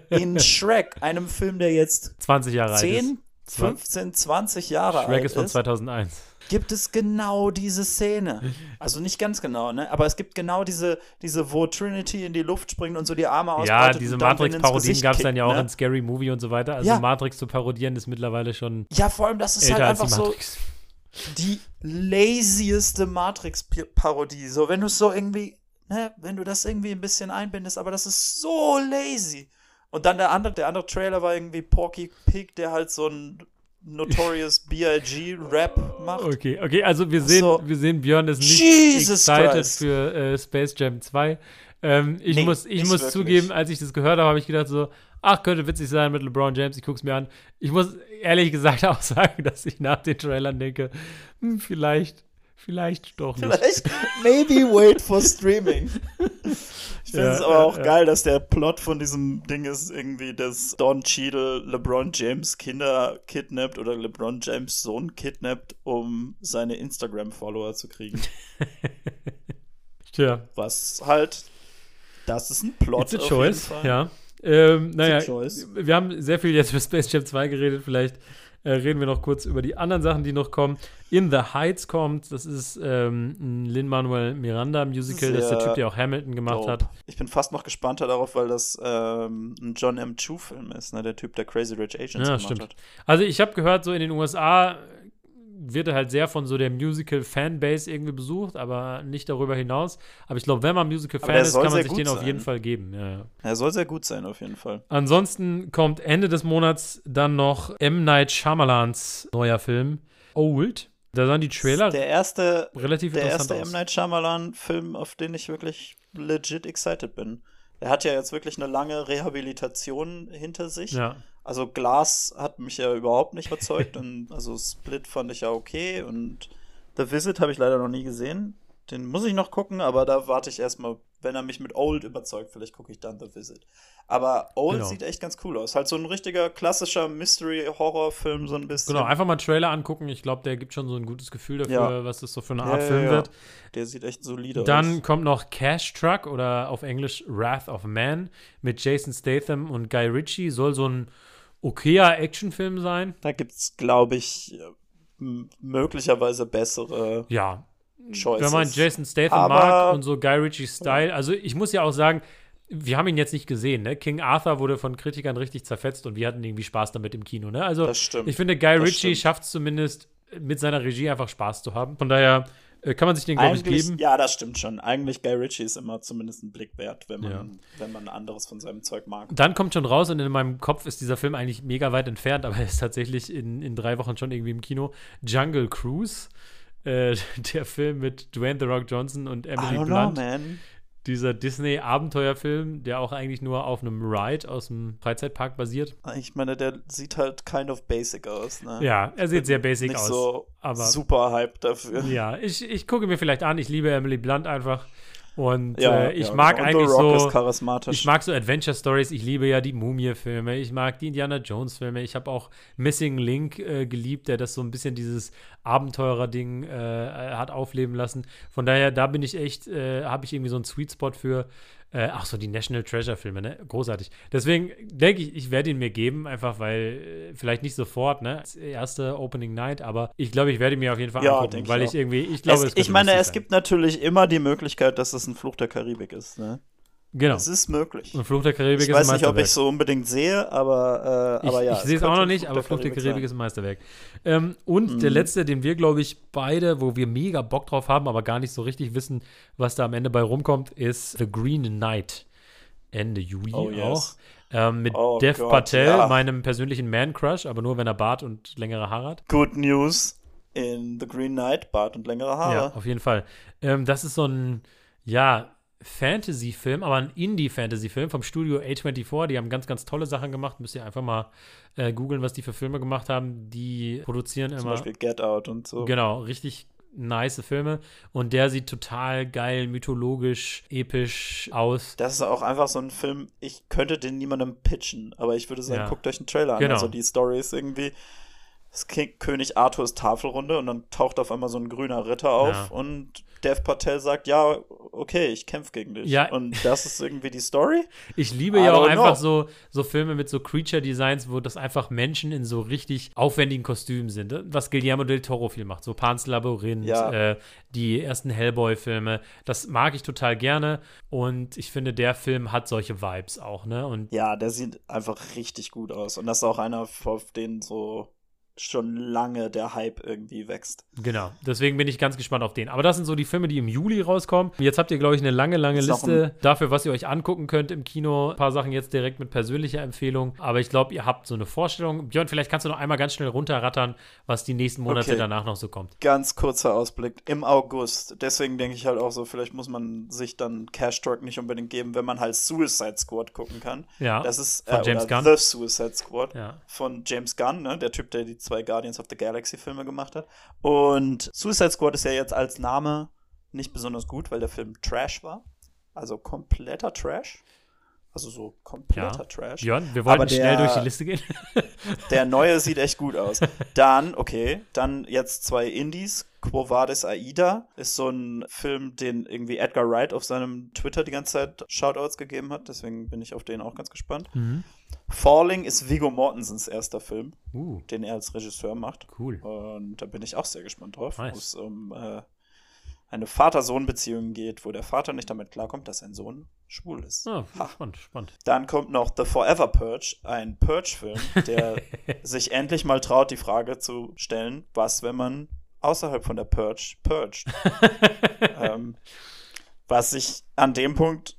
In Shrek, einem Film, der jetzt 20 Jahre alt 10, ist. 15, 20 Jahre Shrek alt ist von 2001. gibt es genau diese Szene. Also nicht ganz genau, ne? Aber es gibt genau diese, diese wo Trinity in die Luft springt und so die Arme Ja, ausbreitet. diese dann ins Matrix-Parodien gab es dann ja auch ne? in Scary Movie und so weiter. Also Ja. Matrix zu parodieren ist mittlerweile schon Ja, vor allem, das ist halt einfach die so die lazieste Matrix-Parodie. So, wenn du es so irgendwie, ne, wenn du das irgendwie ein bisschen einbindest, aber das ist so lazy. Und dann der andere, der andere Trailer war irgendwie Porky Pig, der halt so ein Notorious B.I.G. Rap macht. Okay, okay, also wir sehen, so. wir sehen Björn ist nicht Jesus excited Christ. für äh, Space Jam 2. Ähm, ich Nee, muss, ich nicht muss zugeben, als ich das gehört habe, habe ich gedacht so, ach, könnte witzig sein mit LeBron James, ich guck's mir an. Ich muss ehrlich gesagt [LAUGHS] auch sagen, dass ich nach den Trailern denke, hm, vielleicht, vielleicht doch nicht. Vielleicht, maybe wait for streaming. [LAUGHS] [LAUGHS] Ich finde Ja, es aber ja, auch ja. geil, dass der Plot von diesem Ding ist irgendwie, dass Don Cheadle LeBron James Kinder kidnappt oder LeBron James Sohn kidnappt, um seine Instagram-Follower zu kriegen. [LAUGHS] Tja, Was halt, das ist ein Plot. it's a choice, ja. Ähm, naja, wir haben sehr viel jetzt über Space Jam 2 geredet. Vielleicht äh, reden wir noch kurz über die anderen Sachen, die noch kommen. In the Heights kommt, das ist ähm, ein Lin-Manuel Miranda-Musical, das ist der Typ, der auch Hamilton gemacht Dope. hat. Ich bin fast noch gespannter darauf, weil das ähm, ein John M. Chu-Film ist, ne? der Typ, der Crazy Rich Agents Ja, gemacht stimmt. hat. Also ich habe gehört, so in den USA wird er halt sehr von so der Musical-Fanbase irgendwie besucht, aber nicht darüber hinaus. Aber ich glaube, wenn man Musical-Fan der ist, kann man sich den auf sein. jeden Fall geben. Ja, ja. Er soll sehr gut sein, auf jeden Fall. Ansonsten kommt Ende des Monats dann noch M. Night Shyamalans neuer Film, Old. Da sahen die Trailer Der erste, relativ der interessant erste aus. M. Night Shyamalan-Film, auf den ich wirklich legit excited bin. Er hat ja jetzt wirklich eine lange Rehabilitation hinter sich. Ja. Also Glass hat mich ja überhaupt nicht überzeugt und also Split fand ich ja okay und The Visit habe ich leider noch nie gesehen. Den muss ich noch gucken, aber da warte ich erstmal, wenn er mich mit Old überzeugt, vielleicht gucke ich dann The Visit. Aber Old Genau. sieht echt ganz cool aus. Halt so ein richtiger klassischer Mystery-Horror-Film, so ein bisschen. Genau, einfach mal Trailer angucken. Ich glaube, der gibt schon so ein gutes Gefühl dafür, Ja. was das so für eine Art ja, Film ja. wird. Der sieht echt solide Dann aus. kommt noch Cash Truck oder auf Englisch Wrath of Man mit Jason Statham und Guy Ritchie. Soll so ein okayer Actionfilm sein. Da gibt's, glaube ich, möglicherweise bessere Ja. Choices. Wenn man Jason Statham Aber- mag und so Guy Ritchie Style, also ich muss ja auch sagen, wir haben ihn jetzt nicht gesehen, ne? King Arthur wurde von Kritikern richtig zerfetzt und wir hatten irgendwie Spaß damit im Kino, ne? Also ich finde, Guy Ritchie schafft es zumindest mit seiner Regie einfach Spaß zu haben. Von daher kann man sich den, glaube ich, geben. ja, das stimmt schon. Eigentlich Guy Ritchie ist immer zumindest ein Blick wert, wenn man, Ja. wenn man anderes von seinem Zeug mag. Dann kommt schon raus und in meinem Kopf ist dieser Film eigentlich mega weit entfernt, aber er ist tatsächlich in, in drei Wochen schon irgendwie im Kino. Jungle Cruise, äh, [LAUGHS] der Film mit Dwayne The Rock Johnson und I Emily don't Blunt. know, man. Dieser Disney-Abenteuerfilm, der auch eigentlich nur auf einem Ride aus dem Freizeitpark basiert. Ich meine, der sieht halt kind of basic aus, ne? Ja, er sieht sehr basic Nicht aus. so aber- super Hype dafür. Ja, ich, ich gucke mir vielleicht an. Ich liebe Emily Blunt einfach. Und Ja, äh, ich ja, mag und eigentlich so. Ich mag so Adventure Stories. Ich liebe ja die Mumie-Filme. Ich mag die Indiana Jones-Filme. Ich habe auch Missing Link äh, geliebt, der das so ein bisschen dieses Abenteurer-Ding äh, hat aufleben lassen. Von daher, da bin ich echt, äh, habe ich irgendwie so einen Sweet Spot für. Äh, ach so, die National Treasure-Filme, ne? Großartig. Deswegen denke ich, ich werde ihn mir geben, einfach weil, äh, vielleicht nicht sofort, ne? Als erste Opening Night, aber ich glaube, ich werde ihn mir auf jeden Fall Ja, angucken, ich weil ich auch. irgendwie, ich glaube, es, es ich meine, es sein. gibt natürlich immer die Möglichkeit, dass es ein Fluch der Karibik ist, ne? Genau. Es ist möglich. Und Fluch der Karibik Ich ist ein weiß nicht, ob Meisterwerk. ich so unbedingt sehe, aber, äh, aber ich, ja. ich sehe es auch noch nicht, Fluch aber Fluch der Karibik Karibik ist ein Meisterwerk. Ähm, und Mhm. der letzte, den wir, glaube ich, beide, wo wir mega Bock drauf haben, aber gar nicht so richtig wissen, was da am Ende bei rumkommt, ist The Green Knight. Ende Juli Oh, yes. auch. Ähm, mit Oh Dev Gott, Patel, ja. meinem persönlichen Man-Crush, aber nur, wenn er Bart und längere Haare hat. Good News in The Green Knight, Bart und längere Haare. Ja, auf jeden Fall. Ähm, das ist so ein, ja, Fantasy-Film, aber ein Indie-Fantasy-Film vom Studio A24. Die haben ganz, ganz tolle Sachen gemacht. Müsst ihr einfach mal äh, googeln, was die für Filme gemacht haben. Die produzieren Zum immer. Beispiel Get Out und so. Genau, richtig nice Filme. Und der sieht total geil, mythologisch, episch aus. Das ist auch einfach so ein Film, ich könnte den niemandem pitchen, aber ich würde sagen, Ja. guckt euch einen Trailer an. Genau. Also die Story ist irgendwie, König Arthurs Tafelrunde und dann taucht auf einmal so ein grüner Ritter auf Ja. und Dev Patel sagt, ja, okay, ich kämpfe gegen dich. Ja. Und das ist irgendwie die Story? Ich liebe I ja auch einfach know. so, so Filme mit so Creature-Designs, wo das einfach Menschen in so richtig aufwendigen Kostümen sind. ne? Was Guillermo del Toro viel macht. So Pan's Labyrinth, Ja. äh, die ersten Hellboy-Filme. Das mag ich total gerne. Und ich finde, der Film hat solche Vibes auch, ne? Und Ja, der sieht einfach richtig gut aus. Und das ist auch einer, auf den so schon lange der Hype irgendwie wächst. Genau, deswegen bin ich ganz gespannt auf den. Aber das sind so die Filme, die im Juli rauskommen. Jetzt habt ihr, glaube ich, eine lange, lange Liste dafür, was ihr euch angucken könnt im Kino. Ein paar Sachen jetzt direkt mit persönlicher Empfehlung. Aber ich glaube, ihr habt so eine Vorstellung. Björn, vielleicht kannst du noch einmal ganz schnell runterrattern, was die nächsten Monate Okay. danach noch so kommt. Ganz kurzer Ausblick im August. Deswegen denke ich halt auch so, vielleicht muss man sich dann Cash Talk nicht unbedingt geben, wenn man halt Suicide Squad gucken kann. Ja, Das ist von äh, James Gunn. The Suicide Squad Ja. von James Gunn, ne? der Typ, der die zwei Guardians of the Galaxy Filme gemacht hat. Und Suicide Squad ist ja jetzt als Name nicht besonders gut, weil der Film Trash war. Also kompletter Trash. Also so kompletter Ja. Trash. Björn, wir wollten der- schnell durch die Liste gehen. [LAUGHS] Der neue [LAUGHS] sieht echt gut aus. Dann, okay, dann jetzt zwei Indies. Quo Vadis Aida ist so ein Film, den irgendwie Edgar Wright auf seinem Twitter die ganze Zeit Shoutouts gegeben hat. Deswegen bin ich auf den auch ganz gespannt. Mhm. Falling ist Viggo Mortensens erster Film, Uh, den er als Regisseur macht. cool. Und da bin ich auch sehr gespannt drauf, Nice. wo es um äh, eine Vater-Sohn-Beziehung geht, wo der Vater nicht damit klarkommt, dass sein Sohn schwul ist. Ah, spannend, spannend. Dann kommt noch The Forever Purge, ein Purge-Film, der [LAUGHS] sich endlich mal traut, die Frage zu stellen, was, wenn man außerhalb von der Purge purgt. [LAUGHS] ähm, was sich an dem Punkt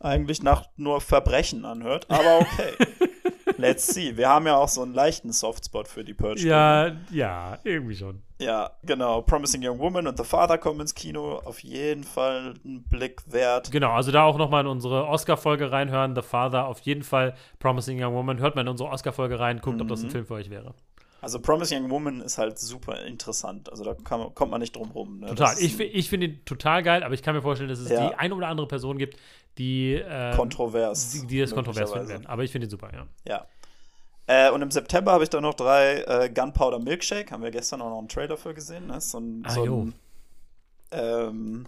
eigentlich nach nur Verbrechen anhört, aber okay. [LAUGHS] Let's see. Wir haben ja auch so einen leichten Softspot für die Purge. Ja, ja, irgendwie schon. Ja, genau. Promising Young Woman und The Father kommen ins Kino. Auf jeden Fall ein Blick wert. Genau, also da auch nochmal in unsere Oscar-Folge reinhören. The Father, auf jeden Fall. Promising Young Woman. Hört mal in unsere Oscar-Folge rein, guckt, ob das Mhm. ein Film für euch wäre. Also Promising Young Woman ist halt super interessant. Also da kann, kommt man nicht drum rum. Ne? Total. Ich, ich finde ihn total geil, aber ich kann mir vorstellen, dass es Ja. die eine oder andere Person gibt, die, ähm, kontrovers. die, die das kontrovers finden werden. Aber ich finde ihn super, ja. Ja. Äh, und im September habe ich dann noch drei äh, Gunpowder Milkshake. Haben wir gestern auch noch einen Trailer für gesehen. Ne? So ein, Ah, so ein ähm,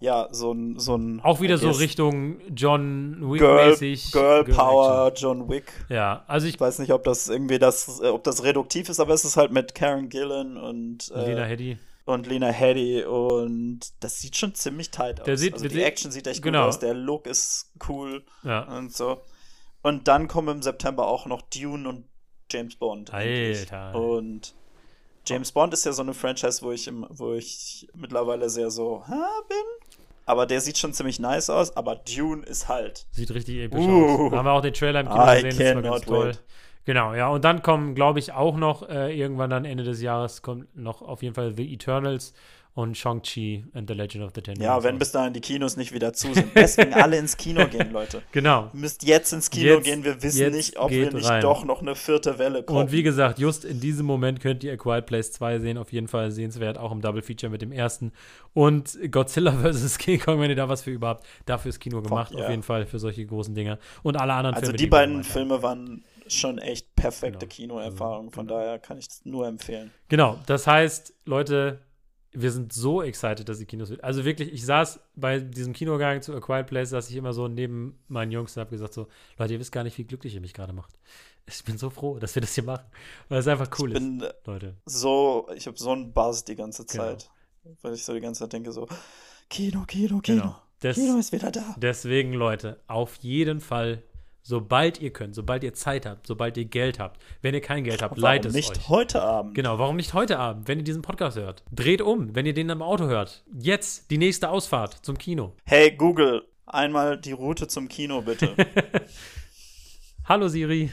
ja, so ein, so ein Auch wieder so Richtung John Girl, Wick-mäßig. Girl Girl Power, John Wick. Action. Ja, also ich, Ich weiß nicht, ob das irgendwie das, äh, ob das reduktiv ist, aber es ist halt mit Karen Gillan und äh, Lena Headey. Und Lena Headey und das sieht schon ziemlich tight aus. Der sieht- also die sehen- Action sieht echt genau. gut aus, der Look ist cool Ja. und so. Und dann kommen im September auch noch Dune und James Bond. Alter. Und James Bond ist ja so eine Franchise, wo ich, im, wo ich mittlerweile sehr so ha, bin. Aber der sieht schon ziemlich nice aus, aber Dune ist halt. Sieht richtig episch Uh. aus. Da haben wir auch den Trailer im Kino I gesehen, das war ganz toll. wait. Genau, ja, und dann kommen, glaube ich, auch noch äh, irgendwann dann Ende des Jahres kommt noch auf jeden Fall The Eternals und Shang-Chi and the Legend of the Ten Ja, Rings wenn raus. bis dahin die Kinos nicht wieder zu sind. Deswegen [LAUGHS] alle ins Kino gehen, Leute. Genau. Ihr müsst jetzt ins Kino Jetzt- gehen. Wir wissen nicht, ob wir nicht rein. doch noch eine vierte Welle kommen. Und wie gesagt, just in diesem Moment könnt ihr A Quiet Place 2 sehen. Auf jeden Fall sehenswert, auch im Double Feature mit dem ersten. Und Godzilla [LAUGHS] vs. King Kong, wenn ihr da was für überhaupt, dafür ist Kino gemacht. ja. Auf jeden Fall für solche großen Dinger. Und alle anderen also Filme. die wir beiden. Filme waren schon echt perfekte Genau. Kinoerfahrungen. Von daher kann ich es nur empfehlen. Genau, das heißt, Leute, wir sind so excited, dass die Kinos. Also wirklich, ich saß bei diesem Kinogang zu A Quiet Place, saß ich immer so neben meinen Jungs und habe gesagt so, Leute, ihr wisst gar nicht, wie glücklich ihr mich gerade macht. Ich bin so froh, dass wir das hier machen. Weil es einfach cool Ich ist, bin äh, Leute. so, ich habe so einen Buzz die ganze Genau. Zeit. Weil ich so die ganze Zeit denke so, Kino, Kino, Kino. Genau. Das, Kino ist wieder da. deswegen, Leute, auf jeden Fall, sobald ihr könnt, sobald ihr Zeit habt, sobald ihr Geld habt, wenn ihr kein Geld habt, leitet es nicht euch. heute Abend? Genau, warum nicht heute Abend, wenn ihr diesen Podcast hört? Dreht um, wenn ihr den am Auto hört. Jetzt die nächste Ausfahrt zum Kino. Hey Google, einmal die Route zum Kino bitte. [LAUGHS] Hallo Siri,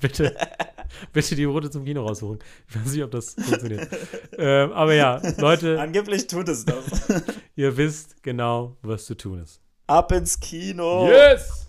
bitte, [LAUGHS] bitte die Route zum Kino raussuchen. Ich weiß nicht, ob das funktioniert. ähm, aber ja, Leute, [LAUGHS] Angeblich tut es das. ihr wisst genau, was zu tun ist. Ab ins Kino. Yes!